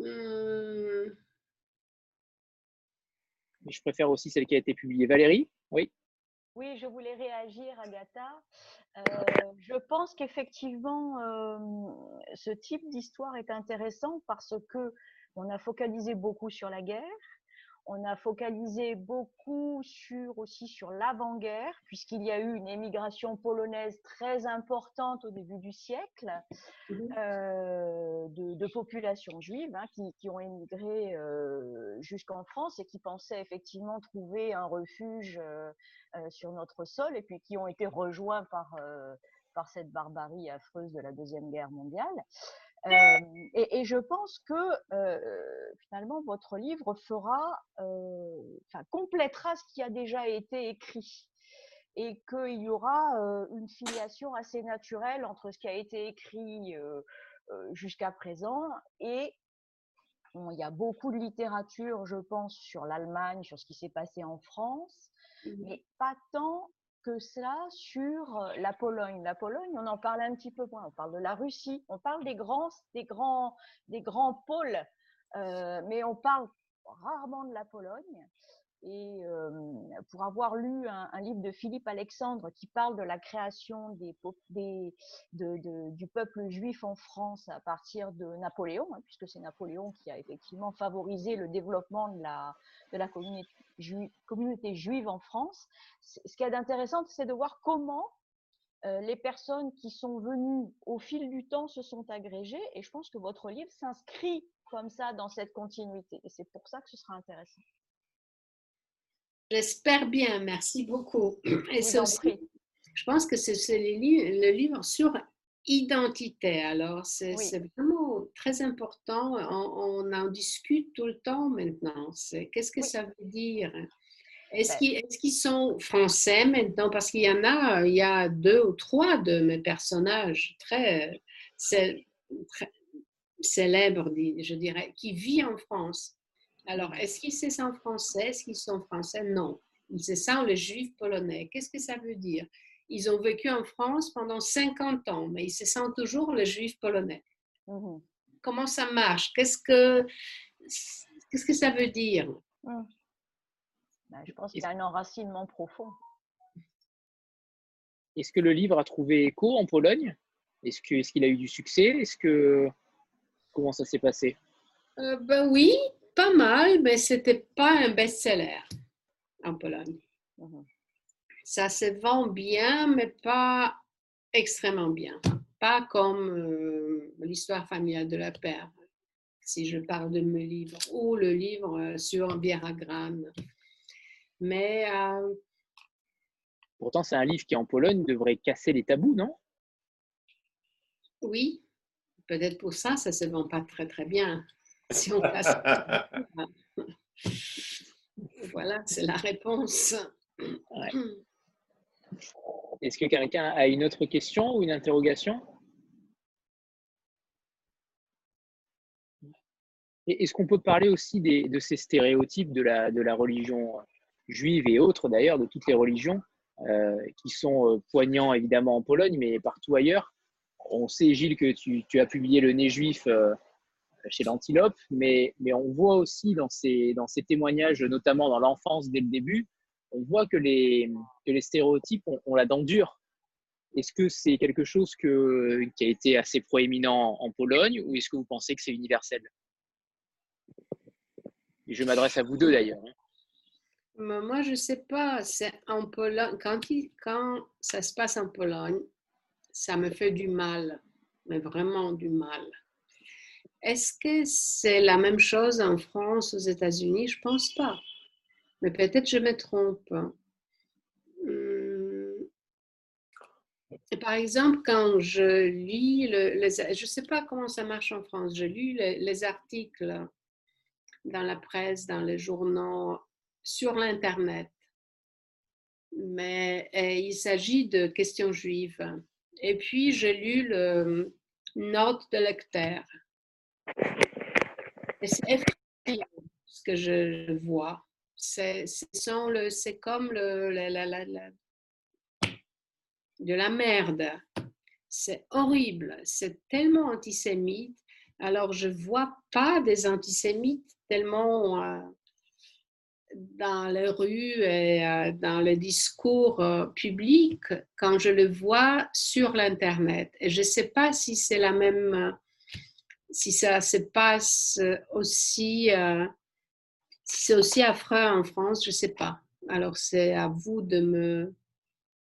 Hum, je préfère aussi celle qui a été publiée. Valérie? Oui. Oui, je voulais réagir, Agatha. Euh, je pense qu'effectivement, euh, ce type d'histoire est intéressant parce que on a focalisé beaucoup sur la guerre. On a focalisé beaucoup sur aussi sur l'avant-guerre, puisqu'il y a eu une émigration polonaise très importante au début du siècle Mhm. euh, de, de populations juives hein, qui, qui ont émigré euh, jusqu'en France et qui pensaient effectivement trouver un refuge euh, sur notre sol et puis qui ont été rejoints par, par cette barbarie affreuse de la Deuxième Guerre mondiale. Euh, et, et je pense que euh, finalement votre livre fera, euh, enfin complétera ce qui a déjà été écrit et qu'il y aura une filiation assez naturelle entre ce qui a été écrit jusqu'à présent et bon, il y a beaucoup de littérature, je pense, sur l'Allemagne, sur ce qui s'est passé en France, Mhm. mais pas tant que cela sur euh, la Pologne. La Pologne, on en parle un petit peu moins. On parle de la Russie, on parle des grands, des grands, des grands pôles, euh, mais on parle rarement de la Pologne. Et euh, pour avoir lu un, livre de Philippe Alexandre qui parle de la création des, des- de- de- du peuple juif en France à partir de Napoléon, hein, puisque c'est Napoléon qui a effectivement favorisé le développement de la, de la communauté, jui- communauté juive en France. Ce qui est intéressant, c'est de voir comment euh, les personnes qui sont venues au fil du temps se sont agrégées. Et je pense que votre livre s'inscrit comme ça dans cette continuité. Et c'est pour ça que ce sera intéressant. J'espère bien, merci beaucoup. Et Je pense que c'est le livre sur identité. Alors, c'est Oui. vraiment très important. On, on en discute tout le temps maintenant. Qu'est-ce que Oui. ça veut dire? Est-ce Ben- qu'ils est-ce qu'ils sont français maintenant? Parce qu'il y en a, il y a deux ou trois de mes personnages très, cé- très célèbres, je dirais, qui vivent en France. Alors, est-ce qu'ils se sentent français? Est-ce qu'ils sont français? Non. Ils se sentent les juifs polonais. Qu'est-ce que ça veut dire? Ils ont vécu en France pendant 50 ans, mais ils se sentent toujours les juifs polonais. Mhm. Comment ça marche? Qu'est-ce que qu'est-ce que ça veut dire? Ben, je pense qu'il y a un enracinement profond. Est-ce que le livre a trouvé écho en Pologne? Est-ce que- est-ce qu'il a eu du succès? Est-ce que comment ça s'est passé? Euh, Ben oui, pas mal, mais c'était pas un best-seller en Pologne. Mhm. Ça se vend bien, mais pas extrêmement bien. Pas comme euh, l'histoire familiale de la paix, si je parle de mes livres, ou le livre euh, sur Bieragram. Mais euh, Pourtant, c'est un livre qui en Pologne devrait casser les tabous, non? Oui, peut-être pour ça, ça se vend pas très très bien. Si on passe Voilà, c'est la réponse. Ouais. Est-ce que quelqu'un a une autre question ou une interrogation? Est-ce qu'on peut parler aussi de ces stéréotypes de la, de la religion juive et autres d'ailleurs, de toutes les religions, euh, qui sont euh, poignants évidemment en Pologne, mais partout ailleurs? On sait, Gilles, que tu, tu as publié Le nez juif euh, chez l'Antilope, mais, mais on voit aussi dans ces, dans ces témoignages, notamment dans l'enfance dès le début, on voit que les, stéréotypes ont, la dent dure. Est-ce que c'est quelque chose qui a été assez proéminent en Pologne ou est-ce que vous pensez que c'est universel? Je m'adresse à vous deux d'ailleurs. Hein. Moi, je ne sais pas. En Pologne. Quand ça se passe en Pologne, ça me fait du mal, mais vraiment du mal. Est-ce que c'est la même chose en France, aux États-Unis? Je ne pense pas. Mais peut-être je me trompe. Hum. Par exemple, quand je lis, le, je ne sais pas comment ça marche en France, je lis les articles dans la presse, dans les journaux sur l'Internet. Mais eh, il s'agit de questions juives. Et puis, j'ai lu le note de lecteur. Et c'est effrayant ce que je vois. C'est comme le, la, la, la, de la merde. C'est horrible. C'est tellement antisémite. Alors, je ne vois pas des antisémites tellement euh, dans les rues et euh, dans le discours euh, public quand je le vois sur l'Internet. Et je ne sais pas si c'est la même, euh, si ça se passe aussi, si c'est aussi affreux en France, je ne sais pas. Alors c'est à vous de me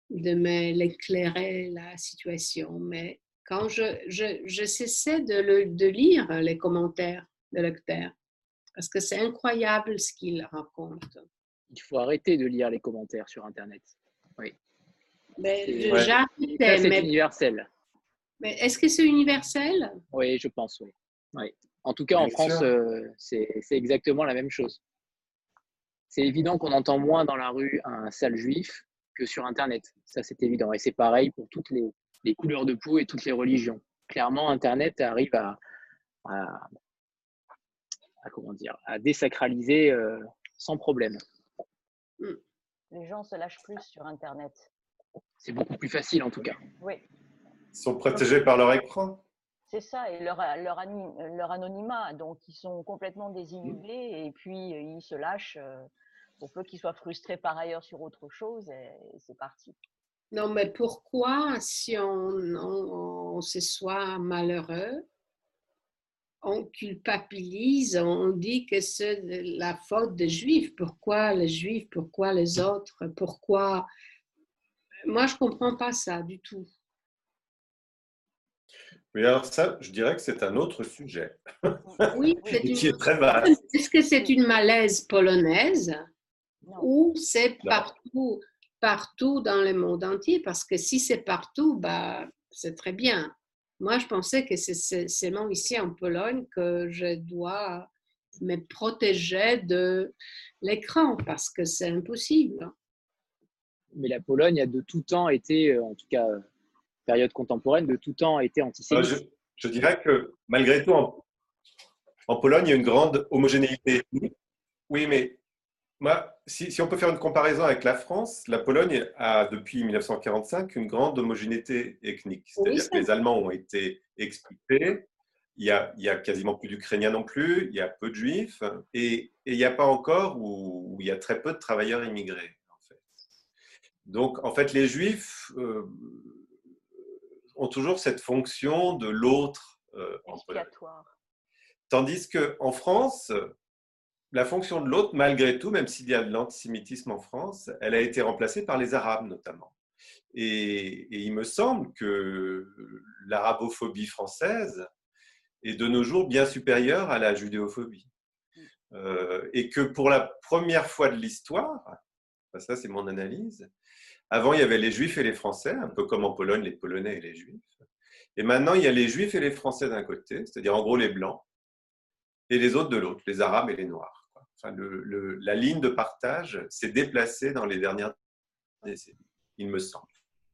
de m'éclairer la situation. Mais quand je, je, je cessais de, le, de lire les commentaires de lecteurs, parce que c'est incroyable ce qu'il raconte. Il faut arrêter de lire les commentaires sur Internet. Oui. Mais C'est universel. Mais est-ce que c'est universel? Oui, je pense, oui. oui. En tout cas, en France, euh, c'est exactement la même chose. C'est évident qu'on entend moins dans la rue un sale juif que sur Internet. Ça, c'est évident. Et c'est pareil pour toutes les, les, couleurs de peau et toutes les religions. Clairement, Internet arrive à, à, à comment dire, à désacraliser euh, sans problème. Hmm. Les gens se lâchent plus sur Internet. C'est beaucoup plus facile en tout cas. Oui. Ils sont protégés par leur écran. C'est ça, et leur, leur, leur, anonymat. Donc, ils sont complètement désinhibés et puis ils se lâchent euh, pour peu qu'ils soient frustrés par ailleurs sur autre chose et, c'est parti. Non, mais pourquoi, si on, on, on se soit malheureux, on culpabilise, on dit que c'est la faute des Juifs? Pourquoi les Juifs? Pourquoi les autres? Pourquoi? Moi, je ne comprends pas ça du tout. Mais alors ça, je dirais que c'est un autre sujet. Oui, c'est qui est très vaste. Est-ce que c'est une malaise polonaise? Ou c'est partout, partout dans le monde entier Parce que si c'est partout, bah, c'est très bien. Moi, je pensais que c'est seulement ici en Pologne que je dois me protéger de l'écran parce que c'est impossible. Mais la Pologne a de tout temps été, euh, en tout cas période contemporaine, de tout temps été antisémite. Je, je, dirais que malgré tout, en, en, Pologne, il y a une grande homogénéité Oui, mais moi, si, on peut faire une comparaison avec la France, la Pologne a depuis 1945 une grande homogénéité ethnique. C'est-à-dire que les Allemands ont été expulsés, il y a, il y a quasiment plus d'Ukrainiens non plus, il y a peu de Juifs, et, il n'y a pas encore où, il y a très peu de travailleurs immigrés. En fait. Donc, en fait, les Juifs euh, ont toujours cette fonction de l'autre euh, Tandis qu'en France, la fonction de l'autre, malgré tout, même s'il y a de l'antisémitisme en France, elle a été remplacée par les Arabes notamment. Et, il me semble que l'arabophobie française est de nos jours bien supérieure à la judéophobie. Euh, et que pour la première fois de l'histoire, ça c'est mon analyse, avant il y avait les juifs et les français, un peu comme en Pologne les polonais et les juifs. Et maintenant il y a les juifs et les français d'un côté, c'est-à-dire en gros les blancs, et les autres de l'autre, les arabes et les noirs la ligne de partage s'est déplacée dans les dernières décennies, il me semble.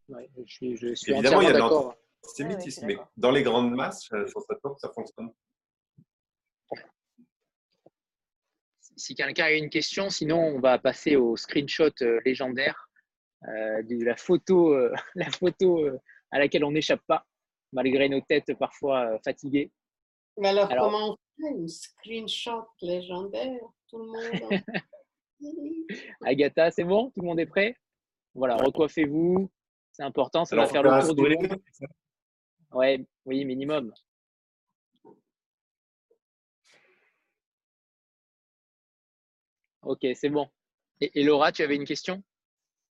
je suis, Évidemment, il y a de l'antisémitisme, mais dans les grandes masses, je pense que ça fonctionne. si quelqu'un a une question, sinon on va passer au screenshot euh, légendaire euh, de la photo, euh, la photo euh, à laquelle on n'échappe pas, malgré nos têtes parfois fatiguées. Mais alors, Alors- comment on fait une screenshot légendaire Tout le monde. en- Agatha, c'est bon? Tout le monde est prêt? Voilà, recoiffez-vous. C'est important, ça Alors, va faire le tour du monde. Ouais, oui, minimum. Ok, c'est bon. Et, et Laura, tu avais une question?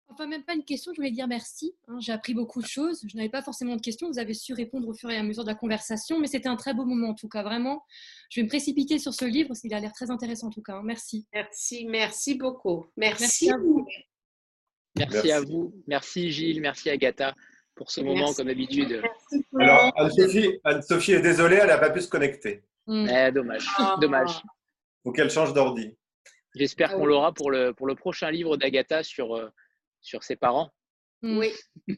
Enfin, même pas une question, je voulais dire merci. hein, J'ai appris beaucoup de choses. Je n'avais pas forcément de questions. Vous avez su répondre au fur et à mesure de la conversation, mais c'était un très beau moment en tout cas. Vraiment, je vais me précipiter sur ce livre parce qu'il a l'air très intéressant en tout cas. hein. Merci. Merci, merci beaucoup. Merci. Merci à vous. Merci, Merci. à vous. Merci Gilles, merci Agatha pour ce moment, Merci. comme d'habitude. Merci tout le Alors. Anne-Sophie Anne-Sophie est désolée, elle n'a pas pu se connecter. Mm. Eh, dommage, Ah. dommage. faut qu'elle change d'ordi. J'espère Ah qu'on oui. l'aura pour le, pour le prochain livre d'Agatha sur, euh, sur ses parents. Oui,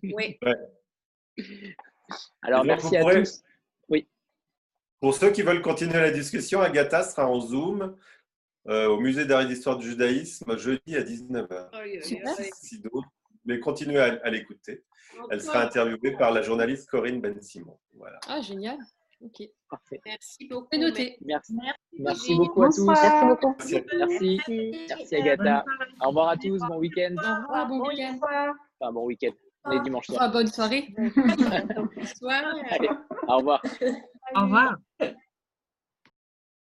oui. Alors, merci vous à pourrez- tous. Pour ceux qui veulent continuer la discussion, Agatha sera en Zoom euh, au Musée d'art et d'histoire du judaïsme jeudi à 19h. Aïe, aïe, Super. aïe. Si d'autres voulez continuer à, à l'écouter, elle sera interviewée par la journaliste Corinne Ben-Simon. Voilà. Ah, génial. Ok. Parfait. Merci beaucoup. C'est noté. Merci, Merci, beaucoup à tous. Merci beaucoup. Merci. Merci, merci Agatha. Au revoir à tous, bon week-end. Au revoir, bon week-end. Enfin, bon week-end. On est dimanche soir. Bonne soirée. Bonsoir. Allez, au revoir. Au revoir.